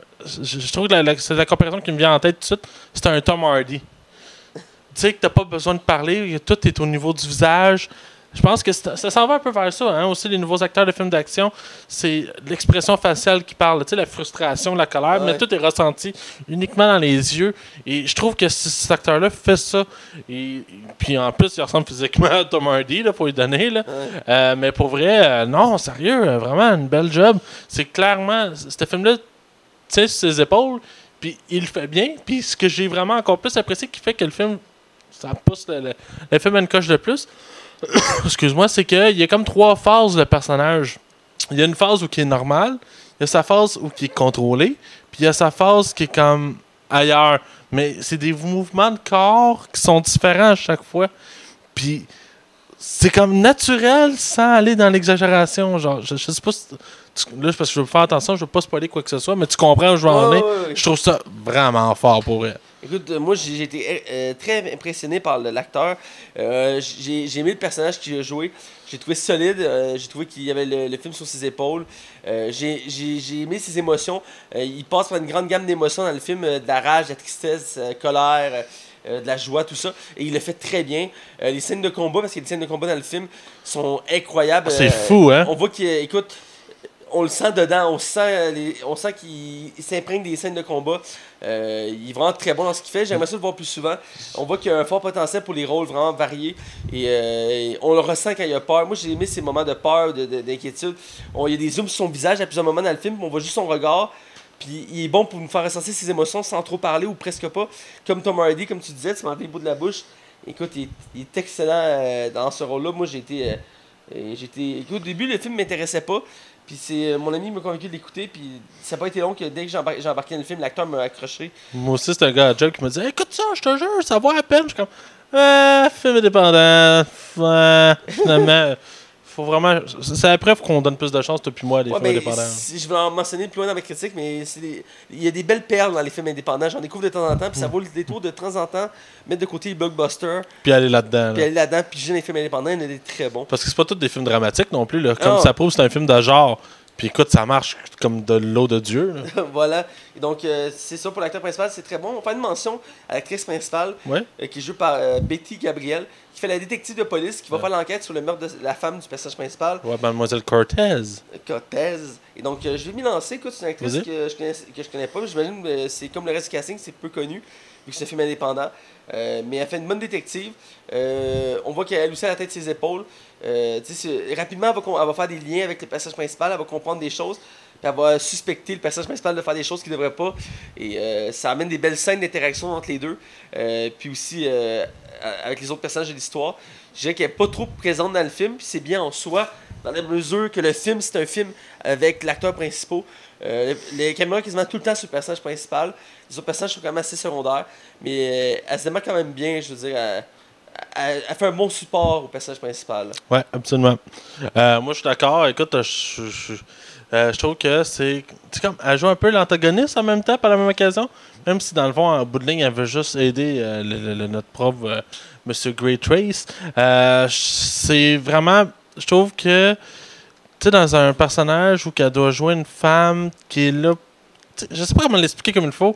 Je, je trouve que la, la- c'est la comparaison qui me vient en tête tout de suite. C'est un Tom Hardy. Tu sais que t'as pas besoin de parler, tout est au niveau du visage. je pense que ça, ça s'en va un peu vers ça. Hein? Aussi, les nouveaux acteurs de films d'action, c'est l'expression faciale qui parle, tu sais, la frustration, la colère, mais tout est ressenti uniquement dans les yeux. Et je trouve que cet acteur-là fait ça. Et, puis en plus, il ressemble physiquement à Tom Hardy, là, faut lui donner. Là. Ouais. Euh, mais pour vrai, euh, non, sérieux, euh, vraiment une belle job. C'est clairement, ce film-là tient sur ses épaules, puis il le fait bien. Puis ce que j'ai vraiment encore plus apprécié, qui fait que le film, ça pousse le, le, le film à une coche de plus, excuse-moi, c'est qu'il y a comme trois phases de personnage. Il y a une phase où il est normal, il y a sa phase où il est contrôlé, puis il y a sa phase qui est comme ailleurs. Mais c'est des mouvements de corps qui sont différents à chaque fois. Puis c'est comme naturel sans aller dans l'exagération. Genre, je, je sais pas si. Là, parce que je veux faire attention, je veux pas spoiler quoi que ce soit, mais tu comprends où je veux en ouais. Je trouve ça vraiment fort pour vrai. Écoute, euh, moi j'ai été euh, très impressionné par l'acteur. Euh, j'ai j'ai aimé le personnage qu'il a joué. J'ai trouvé solide. euh, j'ai trouvé qu'il y avait le, le film sur ses épaules. Euh, j'ai j'ai- j'ai aimé ses émotions. Euh, il passe par une grande gamme d'émotions dans le film euh, de la rage, de la tristesse, euh, colère. euh, euh, de la joie, tout ça. Et il le fait très bien. Euh, les scènes de combat, parce que les scènes de combat dans le film sont incroyables. C'est Euh, fou, hein? On voit qu'il, écoute, on le sent dedans, on sent, on sent qu'il il s'imprègne des scènes de combat. Euh, il est vraiment très bon dans ce qu'il fait. J'aimerais ça le voir plus souvent. On voit qu'il y a un fort potentiel pour les rôles vraiment variés. Et euh, on le ressent quand il a peur. Moi, j'ai aimé ces moments de peur, de- de- d'inquiétude. On- Il y a des zooms sur son visage à plusieurs moments dans le film. On voit juste son regard. Puis il est bon pour nous faire ressentir ses émotions sans trop parler ou presque pas. Comme Tom Hardy, comme tu disais, tu m'as enlevé le bout de la bouche. Écoute, il, est- excellent euh, dans ce rôle-là. Moi, j'ai été. j'étais... Au début, le film m'intéressait pas. Puis c'est euh, mon ami m'a convaincu de l'écouter. Puis ça n'a pas été long que dès que j'ai embarqué dans le film, l'acteur m'a accroché. Moi aussi, c'est un gars à job qui me dit Écoute ça, je te jure, ça vaut à peine. Je suis comme Ah, film indépendant. Ouais, finalement. Faut vraiment. C'est la preuve qu'on donne plus de chance, toi puis moi, à des Ouais, films indépendants. je vais en mentionner plus loin dans ma critique, mais c'est des- il y a des belles perles dans les films indépendants. J'en découvre de temps en temps, puis ça Mm. vaut le détour de temps en temps mettre de côté les blockbusters, Puis aller là-dedans. puis là. aller là-dedans, puis j'ai les films indépendants, il y en a des très bons. Parce que c'est pas tous des films dramatiques non plus. Là. Comme Ah. ça prouve, c'est un film de genre. Puis écoute, ça marche comme de l'eau de Dieu. là. voilà. Et donc, euh, c'est ça pour l'acteur principal, c'est très bon. On fait une mention à l'actrice principale, Ouais. euh, qui est jouée par euh, Betty Gabriel, qui fait la détective de police, qui va Ouais. faire l'enquête sur le meurtre de la femme du personnage principal, Ouais, Mademoiselle Cortez. Cortez. Et donc, euh, je vais m'y lancer. Écoute, c'est une actrice que je, connais, que je connais pas. mais J'imagine que c'est comme le reste du casting, c'est peu connu, vu que c'est un film indépendant. Euh, mais elle fait une bonne détective. Euh, on voit qu'elle aussi a la tête de ses épaules. Euh, rapidement, elle va, elle va faire des liens avec le personnage principal, elle va comprendre des choses. Va suspecter le personnage principal de faire des choses qu'il ne devrait pas. Et euh, ça amène des belles scènes d'interaction entre les deux. Euh, puis aussi euh, avec les autres personnages de l'histoire. Je dirais qu'elle n'est pas trop présente dans le film. Puis c'est bien en soi, dans la mesure que le film, c'est un film avec l'acteur principal. Les caméras quasiment tout le temps sur le personnage principal. Les autres personnages sont quand même assez secondaires. Mais elle se démarque quand même bien, je veux dire. Elle, fait un bon support au personnage principal. Ouais, absolument. Moi, je suis d'accord. Écoute, je- euh, je trouve que c'est. Comme. Elle joue un peu l'antagoniste en même temps, par la même occasion. Même si, dans le fond, en bout de ligne, elle veut juste aider euh, le- notre prof, euh, Monsieur Grey Trace. Euh, c'est vraiment. Je trouve que. Tu sais, dans un personnage où qu'elle doit jouer une femme qui est là. Je sais pas comment l'expliquer comme il faut.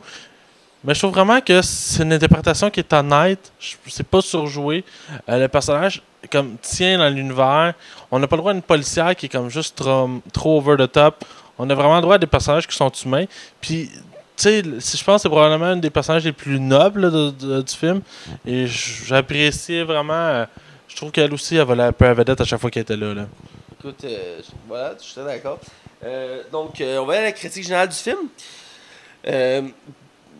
Mais je trouve vraiment que c'est une interprétation qui est honnête. C'est pas surjoué. Le personnage comme tient dans l'univers. On n'a pas le droit à une policière qui est comme juste trop, trop over the top. On a vraiment le droit à des personnages qui sont humains. Puis, tu sais, je pense que c'est probablement un des personnages les plus nobles là, de- de- du film. Et j'appréciais vraiment. euh, je trouve qu'elle aussi, elle valait un peu à vedette à chaque fois qu'elle était là. là. Écoute, euh, voilà, je suis très d'accord. Euh, donc, on va aller à la critique générale du film.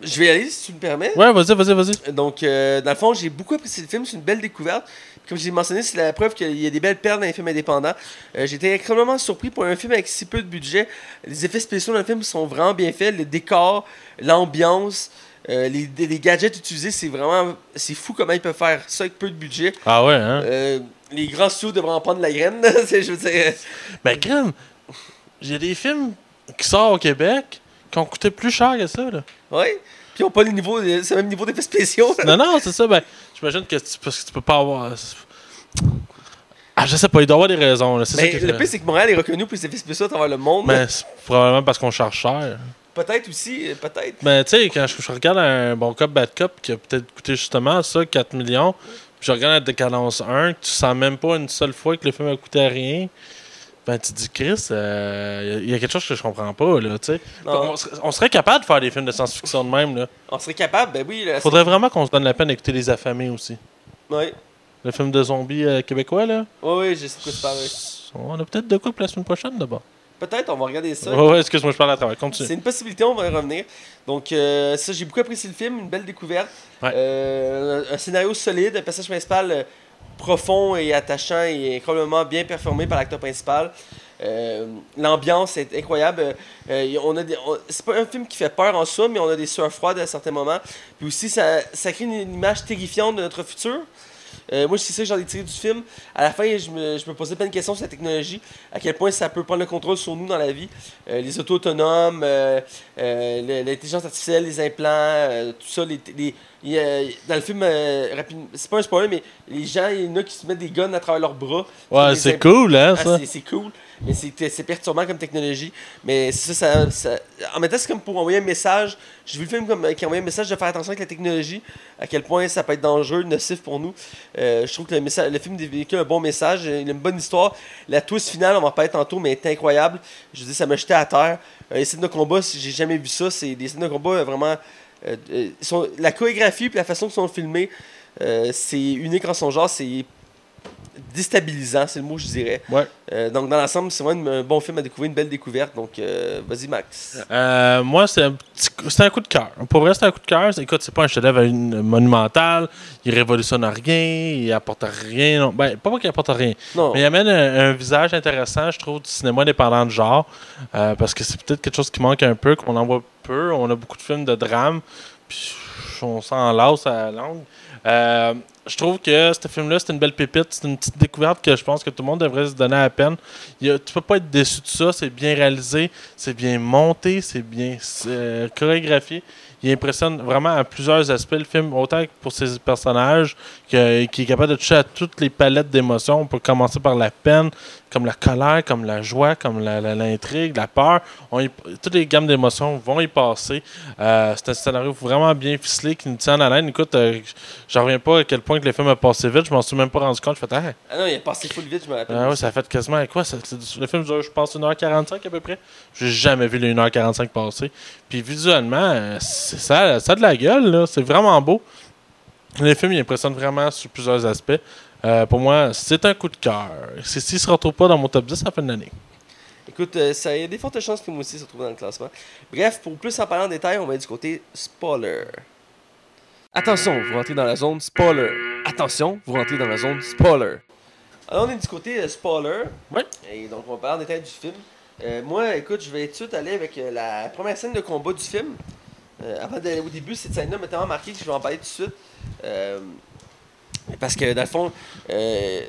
Je vais y aller, si tu me permets. Ouais, vas-y, vas-y, vas-y. Donc, dans le fond, j'ai beaucoup apprécié le film. C'est une belle découverte. Comme j'ai mentionné, c'est la preuve qu'il y a des belles perles dans les films indépendants. Euh, été extrêmement surpris pour un film avec si peu de budget. Les effets spéciaux dans le film sont vraiment bien faits. Le décor, l'ambiance, euh, les, les gadgets utilisés, c'est vraiment... C'est fou comment ils peuvent faire ça avec peu de budget. Ah ouais, hein? Euh, les grands studios devraient en prendre la graine. C'est- je veux dire... Mais crème, j'ai des films qui sortent au Québec qui ont coûté plus cher que ça. Là. Ouais. Puis ils n'ont pas le niveau, c'est même niveau d'effets spéciaux. Non, non, c'est ça. Ben, j'imagine que tu, parce que tu peux pas avoir. Ah, je sais pas, il doit y avoir des raisons. là, ça qui le pire, c'est que Montréal est reconnu pour les effets spéciaux à travers le monde. Mais c'est probablement parce qu'on charge cher. Peut-être aussi, peut-être. Mais tu sais, quand je, je regarde un bon cop, bad cop qui a peut-être coûté justement ça, 4 millions, je je regarde la décadence 1, que tu sens même pas une seule fois que le film a coûté rien, ben tu te dis, Chris, il euh, y, a quelque chose que je comprends pas, là, tu sais. On, serait- on serait capable de faire des films de science-fiction de même, là. On serait capable, ben oui. Là, Faudrait vraiment qu'on se donne la peine d'écouter Les Affamés aussi. Ouais. Le film de zombies euh, québécois, là. Ouais, ouais, je sais de. On a peut-être de quoi pour la semaine prochaine, d'abord. Peut-être, on va regarder ça. Ouais, ouais, excuse-moi, je parle à travers. Continue. C'est une possibilité, on va y revenir. Donc, euh, ça, j'ai beaucoup apprécié le film, une belle découverte. Ouais. Euh, un scénario solide, un passage principal euh, profond et attachant et incroyablement bien performé par l'acteur principal. Euh, L'ambiance est incroyable. Euh, on c'est pas un film qui fait peur en soi, mais on a des sueurs froides à certains moments. Puis aussi, ça, ça crée une image terrifiante de notre futur. Euh, moi, c'est ça que j'en ai tiré du film. À la fin, je me, je me posais plein de questions sur la technologie, à quel point ça peut prendre le contrôle sur nous dans la vie. Euh, les autos autonomes, euh, euh, l'intelligence artificielle, les implants, tout ça. Les, les- dans le film, c'est pas un spoiler, mais les gens, il y en a qui se mettent des guns à travers leurs bras. Ouais, Des c'est impl- cool, hein, ah, ça. c'est- c'est cool, mais c'est perturbant comme technologie. Mais ça, ça, ça- en même temps, c'est comme pour envoyer un message. J'ai vu le film comme, qui envoyait un message de faire attention avec la technologie, à quel point ça peut être dangereux, nocif pour nous. Euh, je trouve que le, message, le film véhicule un bon message, une bonne histoire. La twist finale, on va en parler tantôt, mais est incroyable. Je dire, ça m'a jeté à terre. Euh, les scènes de combat, j'ai jamais vu ça, c'est des scènes de combat euh, vraiment. sont- la chorégraphie et la façon dont ils sont filmés, c'est unique en son genre, c'est déstabilisant, c'est le mot que je dirais. Ouais. Euh, donc, dans l'ensemble, c'est vraiment un bon film à découvrir, une belle découverte. Donc, euh, vas-y, Max. Euh, moi, c'est un, petit un coup de cœur. Pour vrai, c'est un coup de cœur. Écoute, c'est pas un chef-d'œuvre monumental. Il révolutionne rien. Il apporte rien. non. Ben, pas qu'il apporte rien. Non, Mais il amène un, un visage intéressant, je trouve, du cinéma indépendant de genre. euh, parce que c'est peut-être quelque chose qui manque un peu, qu'on en voit peu. On a beaucoup de films de drame. Puis on s'en lasse à la langue. Euh, je trouve que ce film-là, c'est une belle pépite. C'est une petite découverte que je pense que tout le monde devrait se donner à peine. Il a- tu peux pas être déçu de ça. C'est bien réalisé, c'est bien monté, c'est bien euh, chorégraphié. Il impressionne vraiment à plusieurs aspects le film, autant que pour ses personnages, que- qui est capable de toucher à toutes les palettes d'émotions. On peut commencer par la peine, comme la colère, comme la joie, comme la- la- l'intrigue, la, peur. On y- toutes les gammes d'émotions vont y passer. Euh, c'est un scénario vraiment bien ficelé qui nous tient à laine. Écoute, euh, j'en reviens pas à quel point que le film a passé vite. Je m'en suis même pas rendu compte. Je fais, ah, ah non, il est passé full vite, je me rappelle. ah ouais, ça a fait quasiment quoi ça, Le film dure, je pense, 1h45 à peu près. J'ai jamais vu les 1h45 passer. Puis visuellement, euh, c'est ça, ça a de la gueule. C'est vraiment beau. Le film, il impressionne vraiment sur plusieurs aspects. Euh, pour moi, c'est un coup de cœur. C'est- S'il se retrouve pas dans mon top 10 à la fin de l'année. Écoute, euh, ça, il y a des fortes chances que moi aussi se retrouve dans le classement. Bref, pour plus en parler en détail, on va être du côté spoiler. Attention, vous rentrez dans la zone spoiler. Attention, vous rentrez dans la zone spoiler. Alors, on est du côté euh, spoiler. Ouais. Et donc, on va parler en détail du film. Euh, moi, écoute, je vais tout de suite aller avec euh, la première scène de combat du film. Euh, avant d'aller au début, cette scène-là m'a tellement marqué que je vais en parler tout de suite. Parce que, dans le fond, euh,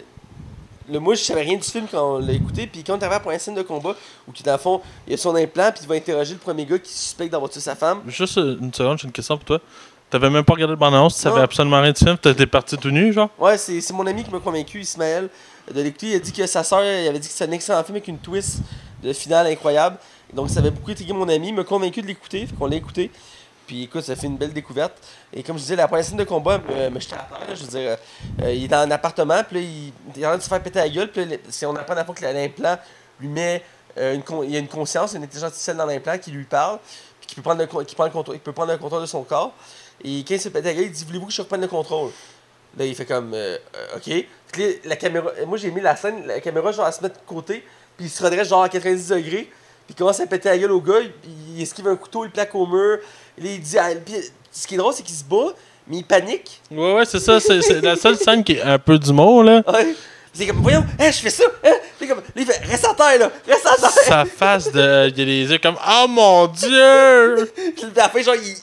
le, moi, je savais rien du film quand on l'a écouté. Puis quand on arrivé la première scène de combat, où qui, dans le fond, il y a son implant, puis il va interroger le premier gars qui suspecte d'avoir tué sa femme. Juste une seconde, j'ai une question pour toi. T'avais même pas regardé le bande-annonce, tu savais absolument rien du film, t'étais parti tout nu, genre? Ouais, c'est c'est mon ami qui m'a convaincu, Ismaël, de l'écouter. Il a dit que sa soeur, il avait dit que c'était un excellent film avec une twist de finale incroyable. Donc ça avait beaucoup intrigué mon ami, il m'a convaincu de l'écouter, fait qu'on l'a écouté. Puis écoute, ça fait une belle découverte. Et comme je disais, la première scène de combat me, me à. Je veux dire, euh, euh, il est dans un appartement, puis là, il, il est en train de se faire péter la gueule. Puis là, c'est- on apprend à la fois que l'implant lui met. euh, une con- il y a une conscience, une intelligence artificielle dans l'implant qui lui parle, puis qui peut prendre le, qui prend le contrôle, peut prendre le contrôle de son corps. Et quand il se péter la gueule, il dit Voulez-vous que je reprenne le contrôle? Là, il fait comme euh, euh, OK. Là, la caméra. euh, Moi, j'ai mis la scène, la caméra, genre, elle se met de côté, puis il se redresse, genre, à 90 degrés, puis il commence à péter la gueule au gars, puis il esquive un couteau, il plaque au mur. Il dit. ah, puis ce qui est drôle, c'est qu'il se bat, mais il panique. Ouais, ouais, c'est ça, c'est c'est la seule scène qui est un peu d'humour, là. Ouais. C'est comme, voyons, hein, je fais ça, hein? Comme, là, il fait, reste à terre, là, reste à terre. Sa face de. Il y a les yeux comme Oh mon dieu! Puis à la fin, genre, il,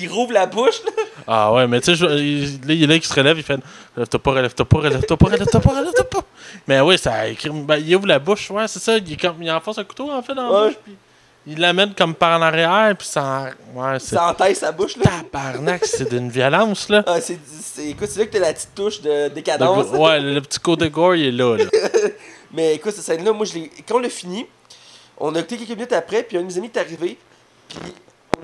il rouvre la bouche, là. Ah ouais, mais tu sais, il- il est là qui se relève, il fait Relève-toi pas, relève-toi pas, relève-toi pas, relève-toi pas, relève-toi pas. Mais oui, ça. Ben, il ouvre la bouche, ouais, c'est ça. Il, comme, il enfonce un couteau, en fait, dans la bouche, puis il l'amène comme par en arrière, puis ça. Ouais. Ça entaille sa bouche, là. Tabarnak, c'est d'une violence, là. Ah, c'est, c'est- écoute, c'est là que t'as la petite touche de décadence. Ouais, le, petit côté gore, il est là, là. Mais écoute, cette scène-là, moi, je l'ai... quand on l'a fini, on a écouté quelques minutes après, puis un de mes amis est arrivé, puis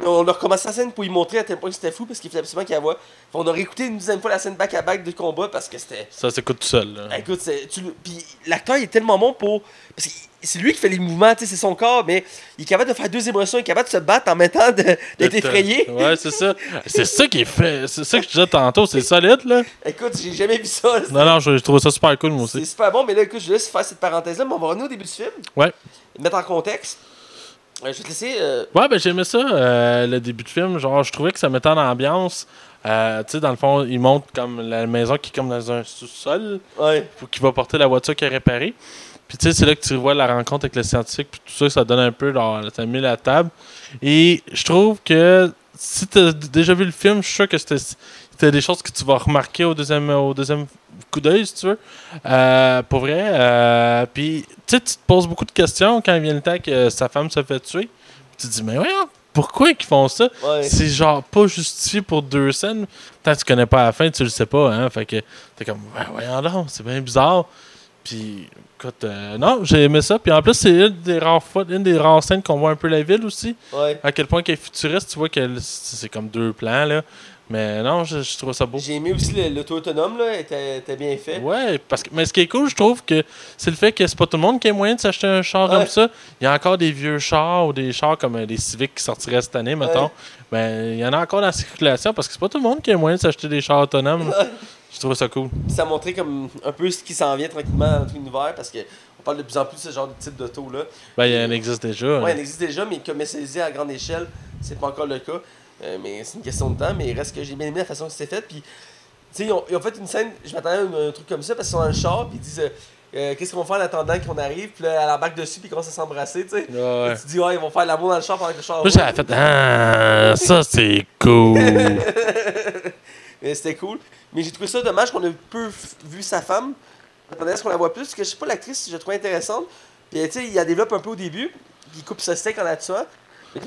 on a recommencé la scène pour lui montrer à tel point que c'était fou parce qu'il fallait absolument qu'il la voit. On a réécouté une deuxième fois la scène back-à-back de combat parce que c'était. Ça s'écoute tout seul. là. Écoute, c'est- tu le- puis l'acteur il est tellement bon pour. Parce c'est lui qui fait les mouvements, c'est son corps, mais il est capable de faire deux émotions, il est capable de se battre en même temps d'être effrayé. Ouais, c'est ça. C'est ça qui est fait. C'est ça que je disais tantôt. C'est solide, là. Écoute, j'ai jamais vu ça. là. Non, non, je, je trouve ça super cool, moi C'est aussi. super bon, mais là, écoute, je laisse faire cette parenthèse-là, mais on va revenir au début du film. Ouais. Mettre en contexte. Euh, je vais te laisser. euh, Ouais, ben j'aimais ça, euh, le début de film. Genre, je trouvais que ça mettait en ambiance. Euh, tu sais, dans le fond, il montre comme la maison qui est comme dans un sous-sol, Ouais. qui va porter la voiture qui est réparée. Puis tu sais, c'est là que tu vois la rencontre avec le scientifique, puis tout ça, ça donne un peu, genre, met la table. Et je trouve que si tu as déjà vu le film, je suis sûr que c'était des choses que tu vas remarquer au deuxième, au deuxième coup d'œil, si tu veux. Euh, pour vrai. euh, puis tu sais, tu te poses beaucoup de questions quand vient le temps que sa femme se fait tuer. Tu te dis, mais voyons, pourquoi ils font ça? Ouais. C'est genre pas justifié pour deux scènes. Tant que tu connais pas la fin, tu le sais pas, hein. Fait que t'es comme, ouais, voyons donc, c'est bien bizarre. Puis, écoute, euh, non, j'ai aimé ça. Puis en plus, c'est une des rares fois, une des rares scènes qu'on voit un peu la ville aussi. Ouais. À quel point qu'elle est futuriste, tu vois que c'est comme deux plans, là. Mais non, je, je trouve ça beau. J'ai aimé aussi l'auto autonome, là, était, bien fait. Ouais, parce que, mais ce qui est cool, je trouve que c'est le fait que c'est pas tout le monde qui a moyen de s'acheter un char Ouais. comme ça. Il y a encore des vieux chars ou des chars comme euh, des Civic qui sortiraient cette année, mettons. Ouais. Ben, il y en a encore dans la circulation parce que c'est pas tout le monde qui a moyen de s'acheter des chars autonomes. Je trouve ça cool. Puis ça montrait comme un peu ce qui s'en vient tranquillement dans notre univers parce que on parle de plus en plus de ce genre de type d'auto-là. Ben, il y en existe déjà. Hein. il existe déjà, mais commercialisé à grande échelle, c'est pas encore le cas. Euh, mais c'est une question de temps, mais il reste que j'ai bien aimé la façon que c'était fait. Puis, tu sais, ils, ont- ils ont fait une scène, je m'attendais à un, truc comme ça parce qu'ils sont dans le char, puis ils disent euh, euh, Qu'est-ce qu'on va faire en attendant qu'on arrive, puis là, elle embarque dessus, puis ils commencent à s'embrasser, tu sais. Ouais. Tu dis, ouais, ils vont faire l'amour dans le char pendant que le char Moi, j'avais fait Ah, ça c'est cool. Mais c'était cool. Mais j'ai trouvé ça dommage qu'on ait peu vu sa femme. J'attendais à ce qu'on la voit plus, parce que je sais pas, l'actrice, je la trouvais intéressante. Puis, tu sais, il la développe un peu au début, il coupe ce steak en la tuant.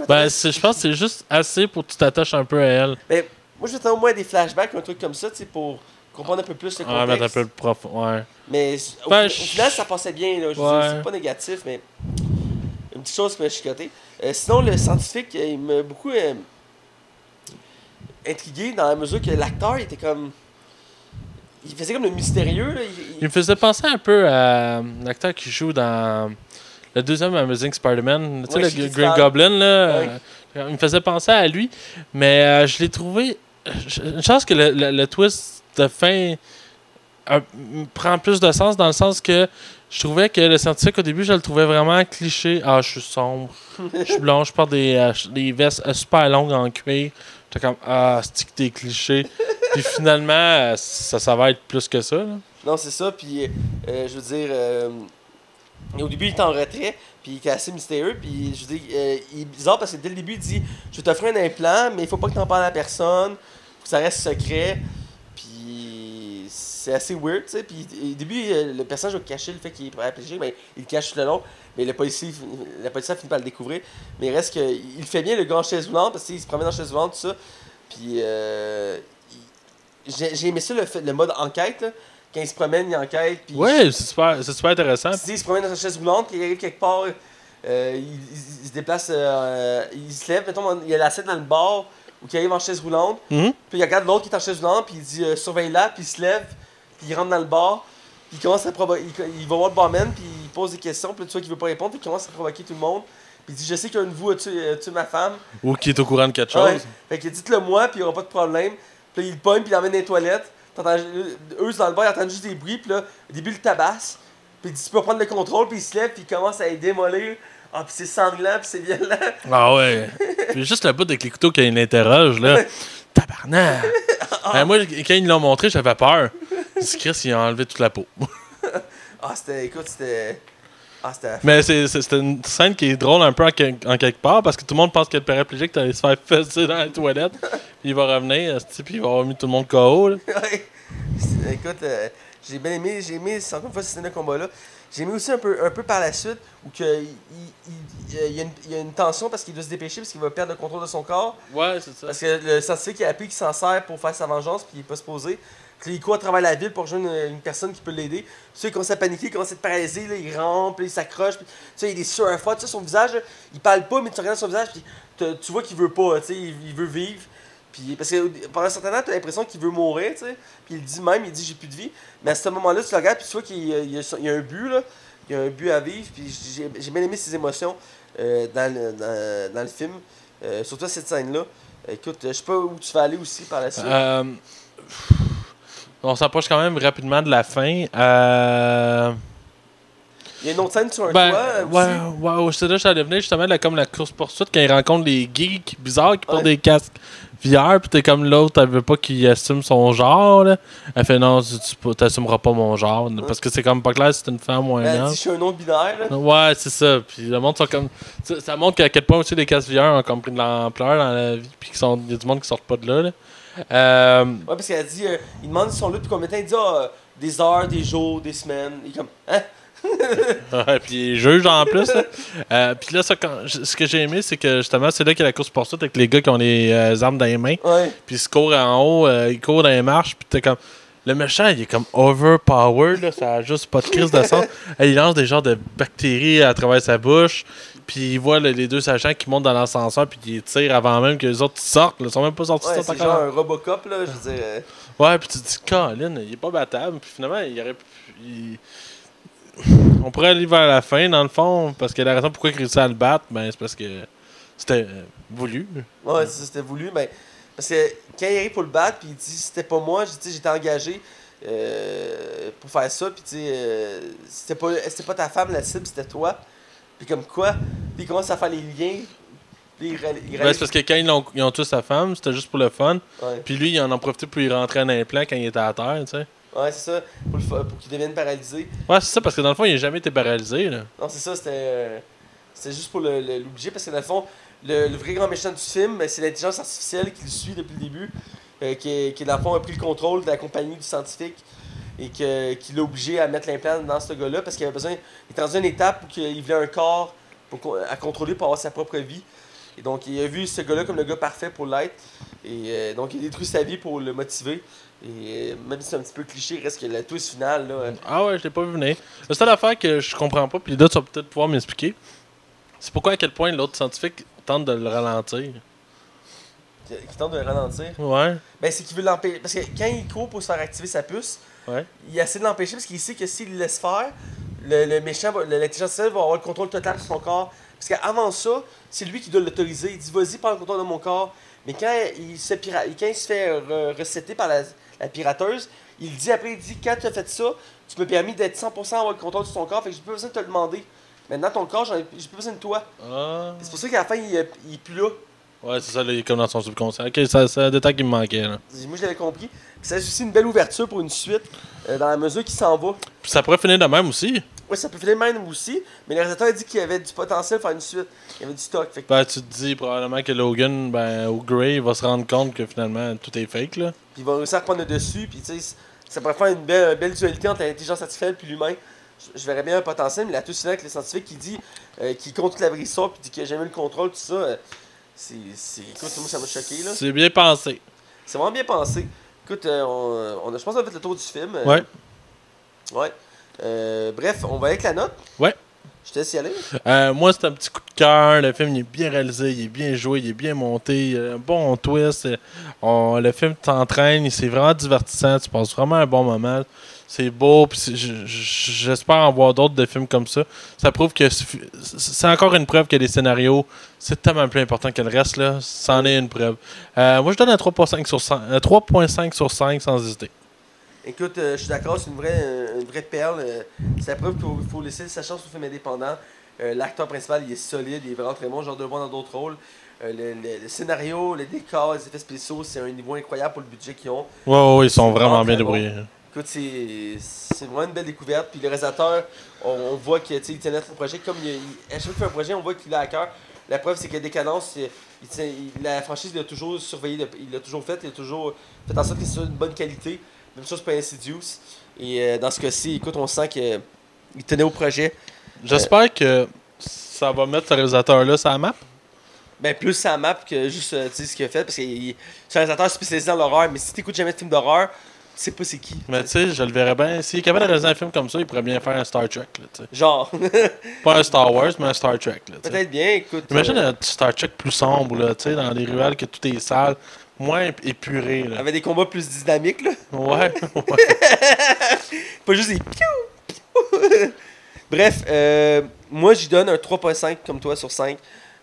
Ben, je pense que c'est juste assez pour que tu t'attaches un peu à elle. Mais moi, je m'attendais au moins des flashbacks, un truc comme ça, tu sais, pour comprendre un peu plus le Ouais, mettre un contexte. peu le profond. Ouais. Mais au, Ben, au final, ça passait bien, là. Je Ouais. c'est pas négatif, mais une petite chose qui m'a chicoté. Euh, sinon, le scientifique, euh, il m'a beaucoup euh, intrigué dans la mesure que l'acteur était comme. Il faisait comme le mystérieux, là. Il- il- Il me faisait penser un peu à l'acteur qui joue dans le deuxième Amazing Spider-Man. Tu sais, le. Green Goblin, là. Ouais. euh, il me faisait penser à lui. Mais euh, je l'ai trouvé. je- Une chance que le, le- le twist de fin euh, prend plus de sens dans le sens que je trouvais que le scientifique au début, je le trouvais vraiment cliché. Ah, je suis sombre, je suis blond, je porte des, euh, des vestes euh, super longues en cuir. J'étais comme, ah, c'est que t'es cliché. Puis finalement, ça, ça va être plus que ça. Non, c'est ça, puis euh, je veux dire. euh, au début, il était en retrait, puis il était assez mystérieux, puis je veux dire, euh, il est bizarre parce que dès le début, il dit Je vais t'offrir un implant, mais il faut pas que t'en parles à personne, faut que ça reste secret. Puis c'est assez weird, tu sais. Puis au début, euh, le personnage va cacher le fait qu'il est paraplégique, mais il le cache tout le long. Mais le policier, la policier finit par le découvrir. Mais il reste que. Il fait bien le gars en chaise roulante, parce qu'il se promène en chaise roulante, tout ça. Puis euh, j'ai aimé ça, le, fait- le mode enquête, là. Quand il se promène, il enquête. Puis Ouais, c'est super, c'est super intéressant. tu sais, il se promène dans sa chaise roulante, puis il arrive quelque part, euh, il, il- il se déplace, euh, il se lève, mettons, il y a la scène dans le bar où il arrive en chaise roulante, Mhm. puis il regarde l'autre qui est en chaise roulante, puis il dit euh, surveille-la, puis il se lève, puis il rentre dans le bar, puis il commence à provoquer, il, il va voir le barman, puis il pose des questions, puis tu vois qu'il veut pas répondre, puis il commence à provoquer tout le monde, puis il dit je sais qu'un de vous a tué, a tué ma femme, Ou qui est au courant de quelque chose. Ouais. Fait que dites-le moi, puis il n'y aura pas de problème. Puis là, il le pogne, puis il l'emmène dans les toilettes. T'entends- Eux, dans le bar, ils entendent juste des bruits, puis là, au début, le tabasse. Puis il dit, tu peux prendre le contrôle, puis il se lève, puis il commence à les démolir. Ah, puis c'est sanglant, puis c'est violent. Ah ouais. Puis juste le bout avec les couteaux qu'il interroge, là. Tabarnak! Ben, moi, quand ils l'ont montré, j'avais peur. Chris, il a enlevé toute la peau. Ah, c'était, écoute, c'était. Ah, c'était. Mais c'est une scène qui est drôle un peu en, quel- en quelque part parce que tout le monde pense que le paraplégique t'allais se faire fesser dans la toilette. Puis il va revenir, esti, puis il va avoir mis tout le monde KO. Là. Écoute, euh, j'ai bien aimé, j'ai aimé, encore une fois, cette scène de combat-là. J'ai aimé aussi un peu, un peu par la suite, où que, il, il- il- il y a une, il y a une tension parce qu'il doit se dépêcher, parce qu'il va perdre le contrôle de son corps. Ouais, c'est ça. Parce que le scientifique il a appris qu'il s'en sert pour faire sa vengeance, puis il est pas supposé. Puis il court à travers la ville pour rejoindre une, une personne qui peut l'aider. Ceux qui commencent à paniquer, ils commencent à être paralysés, là, il rampe, là, il s'accroche. Puis, tu sais, il est sur un tu sais, son visage, là, il parle pas, mais tu regardes son visage, puis tu vois qu'il veut pas, tu sais, il, il veut vivre. Puis, parce que pendant un certain temps, tu as l'impression qu'il veut mourir, tu sais. Puis il dit même, il dit j'ai plus de vie. Mais à ce moment-là, tu le regardes, puis tu vois qu'il y a, y un but, là. Il y a un but à vivre. Puis j'ai bien aimé ses émotions euh, dans, le, dans, dans le film. Euh, surtout cette scène-là. Écoute, je sais pas où tu vas aller aussi par la suite. Euh, on s'approche quand même rapidement de la fin. Euh, Il y a une autre scène sur un ben, toit. ouais, aussi? ouais, c'est là que j'allais venir justement là, comme la course-poursuite quand il rencontre les geeks bizarres qui portent Ouais. des casques VR, puis t'es comme l'autre, elle veut pas qu'il assume son genre. Là. Elle fait non, tu, t'assumeras pas mon genre. Parce que c'est comme pas clair si c'est une femme ou un Ben, homme. dit je suis un nom binaire. Là. Ouais, c'est ça. Puis le monde sont comme. Ça, montre qu'à quel point aussi les casques VR ont comme pris de l'ampleur dans la vie. Puis qu'il y a du monde qui sortent pas de là. là. Euh, Ouais, parce qu'elle dit, euh, il demande s'ils sont là depuis combien de temps. Il dit ah, euh, des heures, des jours, des semaines. Il est comme, hein? Ouais, puis il juge en plus. là. Euh, puis là, ça, quand- ce que j'ai aimé, c'est que justement, c'est là qu'il y a la course poursuite avec les gars qui ont les euh, armes dans les mains. Ouais. Puis ils se courent en haut, euh, ils courent dans les marches. Puis t'es comme. Le méchant, il est comme overpowered, là, ça a juste pas de crise de sang. Il lance des genres de bactéries à travers sa bouche. Puis il voit là, les deux agents qui montent dans l'ascenseur, puis ils tirent avant même que les autres sortent. Ils sont même pas sortis. Ouais, c'est genre un Robocop, là. Je veux dire. euh, Ouais, puis tu te dis, Colin, il est pas battable. Puis finalement, il aurait pu. il- On pourrait aller vers la fin, dans le fond, parce que la raison pourquoi il réussit à le battre, ben, c'est parce que c'était euh, voulu. Ouais, c'était voulu, mais. Parce que quand il arrive pour le battre, puis il dit c'était pas moi, j'ai dit j'étais engagé euh, pour faire ça, puis tu sais, euh, c'était pas, pas ta femme la cible, c'était toi. Puis comme quoi, puis il commence à faire les liens. Puis il, Ben, c'est parce que quand ils ont, ils ont tué sa femme, c'était juste pour le fun. Puis lui, il en a profité pour y rentrer un implant quand il était à terre, tu sais. Ouais, c'est ça, pour, le pour qu'il devienne paralysé. Ouais, c'est ça, parce que dans le fond, il n'a jamais été paralysé, là. Non, c'est ça, c'était. euh, juste pour l'obliger, parce que dans le fond, le, le vrai grand méchant du film, ben, c'est l'intelligence artificielle qui le suit depuis le début, euh, qui, qui, dans le fond, a pris le contrôle de la compagnie du scientifique et que, qui l'a obligé à mettre l'implant dans ce gars-là, parce qu'il avait besoin. Il était dans une étape où il voulait un corps pour, à contrôler pour avoir sa propre vie. Et donc, il a vu ce gars-là comme le gars parfait pour l'être. Et euh, donc, il a détruit sa vie pour le motiver. Et euh, même si c'est un petit peu cliché, il reste que la twist finale, là. euh, Ah ouais, je l'ai pas vu venir. La seule affaire que je comprends pas, puis là, tu vas peut-être pouvoir m'expliquer, c'est pourquoi à quel point l'autre scientifique tente de le ralentir. qui qui tente de le ralentir? Ouais. Ben, c'est qu'il veut l'empêcher. Parce que quand il court pour se faire activer sa puce, Ouais. il essaie de l'empêcher parce qu'il sait que s'il le laisse faire, le, le méchant, va- le- l'intelligence artificielle va avoir le contrôle total sur son corps. Parce qu'avant ça, c'est lui qui doit l'autoriser. Il dit vas-y, prends le contrôle de mon corps. Mais quand il se, pira- quand il se fait re- recéter par la, la pirateuse, il dit après, il dit quand tu as fait ça, tu m'as permis d'être 100% avoir le contrôle sur ton corps, fait que j'ai plus besoin de te le demander. Maintenant, ton corps, j'ai plus besoin de toi. Ah. C'est pour ça qu'à la fin, il, il est plus là. Ouais, c'est ça, là, il est comme dans son subconscient. Ok, ça- c'est un détail qui me manquait, là. Moi, je l'avais compris. C'est aussi une belle ouverture pour une suite, euh, dans la mesure qu'il s'en va. Puis ça pourrait finir de même aussi. Oui, ça peut finir même aussi, mais le réalisateur a dit qu'il y avait du potentiel pour faire une suite. Il y avait du stock. Fait que- Ben, tu te dis probablement que Logan, ben, ou Gray, va se rendre compte que finalement, tout est fake, là. Puis il va réussir à prendre le dessus, puis tu sais, ça pourrait faire une belle, une belle dualité entre l'intelligence artificielle et l'humain. Je, je verrais bien un potentiel, mais la touche avec le scientifique qui dit, euh, qui compte toute la vraie histoire, puis dit qu'il a jamais eu le contrôle, tout ça, euh, c'est. c'est- Écoute, moi ça m'a choqué, là. C'est bien pensé. C'est vraiment bien pensé. Écoute, euh, on, on a, je pense qu'on a fait le tour du film. Ouais. Ouais. Euh, bref, on va avec la note. Ouais. Je te laisse y aller. Euh, moi, c'est un petit coup de cœur. Le film il est bien réalisé, il est bien joué, il est bien monté. Il y a un bon twist. On- le film t'entraîne, c'est vraiment divertissant. Tu passes vraiment un bon moment. C'est beau. J'espère en voir d'autres de films comme ça. Ça prouve que c'est encore une preuve que les scénarios, c'est tellement plus important que le reste. là. C'en est une preuve. Euh, moi, je donne un 3.5 sur 5, euh, 3.5 sur 5 sans hésiter. Écoute, euh, je suis d'accord, c'est une vraie, euh, une vraie perle. euh, c'est la preuve qu'il faut laisser sa chance au film indépendant. Euh, L'acteur principal, il est solide, il est vraiment très bon. Genre de le voir dans d'autres rôles. Le, le- le scénario, les décors, les effets spéciaux, c'est un niveau incroyable pour le budget qu'ils ont. Ouais, ouais, ils sont vraiment vraiment bien bon. débrouillés. Écoute, c'est c'est vraiment une belle découverte. Puis le réalisateur, on, on voit qu'il tenait son projet. Comme il, il- à chaque fois qu'il fait un projet, on voit qu'il a à cœur. La preuve, c'est que Décadence, il, il la franchise, il a toujours surveillé, il l'a toujours fait. Il a toujours fait en sorte que c'est une bonne qualité. Même chose pour Insidious. Et euh, dans ce cas-ci, écoute, on sent qu'il tenait au projet. J'espère que ça va mettre ce réalisateur-là sur la map. Ben, plus sa map que juste euh, tu ce qu'il a fait. Parce que c'est un réalisateur spécialisé dans l'horreur. Mais si tu jamais de film d'horreur, sais pas c'est qui. Mais tu sais, je le verrais bien. S'il est capable de réaliser un film comme ça, il pourrait bien faire un Star Trek. Là, tu sais. Genre, Pas un Star Wars, mais un Star Trek. Tu peut-être bien, écoute. Imagine euh, un Star Trek plus sombre, là, tu sais, dans les ruelles, que tout est sale, moins épuré. Là. avec des combats plus dynamiques, là. Ouais, ouais. Pas juste des piou, piou. Bref, euh, moi j'y donne un 3.5 comme toi sur 5.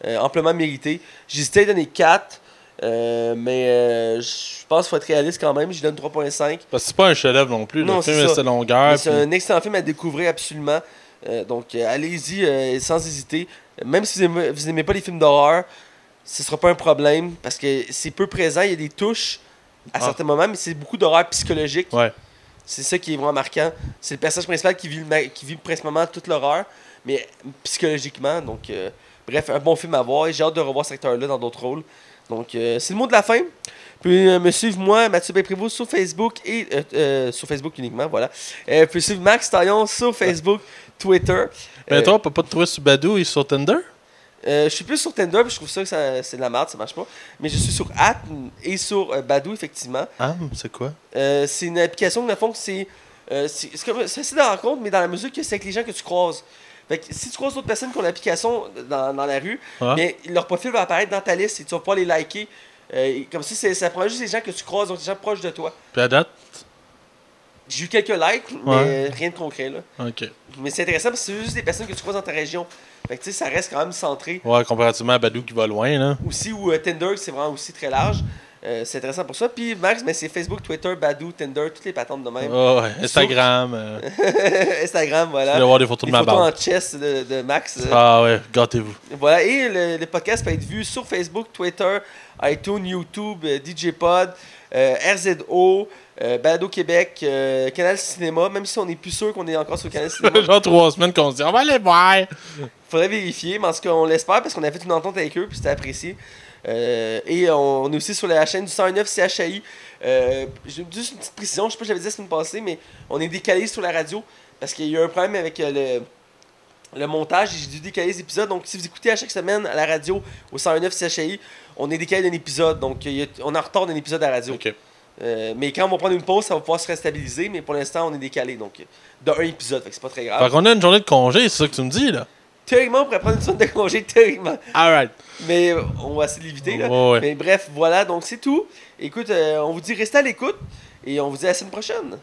euh, amplement mérité. J'hésitais à donner 4. euh, mais euh, je pense qu'il faut être réaliste quand même. J'y donne 3.5. Parce que c'est pas un chef-d'œuvre non plus. Non, le film c'est longueur. C'est puis- un excellent film à découvrir absolument. Euh, donc allez-y sans hésiter. Même si vous aimez, vous aimez pas les films d'horreur, ce sera pas un problème parce que c'est peu présent. Il y a des touches à Ah. certains moments, mais c'est beaucoup d'horreur psychologique. Ouais. C'est ça qui est vraiment marquant. C'est le personnage principal qui vit, le qui vit principalement toute l'horreur, mais psychologiquement. Donc, euh, bref, un bon film à voir. J'ai hâte de revoir cet acteur-là dans d'autres rôles. Donc, euh, c'est le mot de la fin. Puis, euh, me suivre moi, Mathieu Prévost, sur Facebook et euh, euh, sur Facebook uniquement, voilà. Euh, puis suivre Max Taillon sur Facebook, Twitter. Mais Euh, toi, on peut pas te trouver sur Badou et sur Tinder? Euh, je suis plus sur Tinder, puis je trouve ça que ça- c'est de la merde, ça marche pas. Mais je suis sur App et sur euh, Badou, effectivement. Ah, c'est quoi? Euh, c'est une application, dans le fond, c'est. euh, c'est c'est comme c'est assez de rencontre, mais dans la mesure que c'est avec les gens que tu croises. Fait que si tu croises d'autres personnes qui ont l'application dans, dans la rue, Ah. mais leur profil va apparaître dans ta liste et tu vas pouvoir les liker. Comme si c'est- ça prend juste les gens que tu croises, donc les gens proches de toi. Puis à date? J'ai eu quelques likes, mais Ouais. rien de concret là. Mais c'est intéressant parce que c'est juste des personnes que tu croises dans ta région. Fait que tu sais, ça reste quand même centré. Ouais, comparativement à Badou qui va loin, là. Aussi, ou euh, Tinder, c'est vraiment aussi très large. Euh, c'est intéressant pour ça. Puis Max, mais c'est Facebook, Twitter, Badou, Tinder, toutes les patentes de même. Ouais, Instagram. euh, Instagram, je voilà. vais voir des photos Des de ma photos barbe. en chest de, de Max. Ah ouais, gâtez-vous. Voilà, et le, le podcast peut être vu sur Facebook, Twitter, iTunes, YouTube, DJ Pod, RZO, euh, Balado Québec, euh, Canal Cinéma, même si on n'est plus sûr qu'on est encore sur Canal Cinéma. Genre trois semaines qu'on se dit, on va aller voir. Faudrait vérifier, mais en tout cas, on l'espère parce qu'on a fait une entente avec eux, puis c'était apprécié. Euh, et on, on est aussi sur la chaîne du 109 CHI. Euh, juste une petite précision, je sais pas si j'avais dit la semaine passée, mais on est décalé sur la radio parce qu'il y a eu un problème avec le, le montage et j'ai dû décaler les épisodes. Donc, si vous écoutez à chaque semaine à la radio au 109 CHI, on est décalé d'un épisode. Donc, a- on est en retard d'un épisode à la radio. Euh, mais quand on va prendre une pause, ça va pouvoir se restabiliser. Mais pour l'instant, on est décalé. Donc, d'un épisode. Fait que c'est pas très grave. Fait qu'on a une journée de congé, c'est ça que tu me dis, là? Théoriquement, on pourrait prendre une semaine de congé, théoriquement. Alright. Mais euh, on va essayer de l'éviter. là. Ouais, ouais. Mais bref, voilà, donc c'est tout. Écoute, euh, on vous dit restez à l'écoute et on vous dit à la semaine prochaine.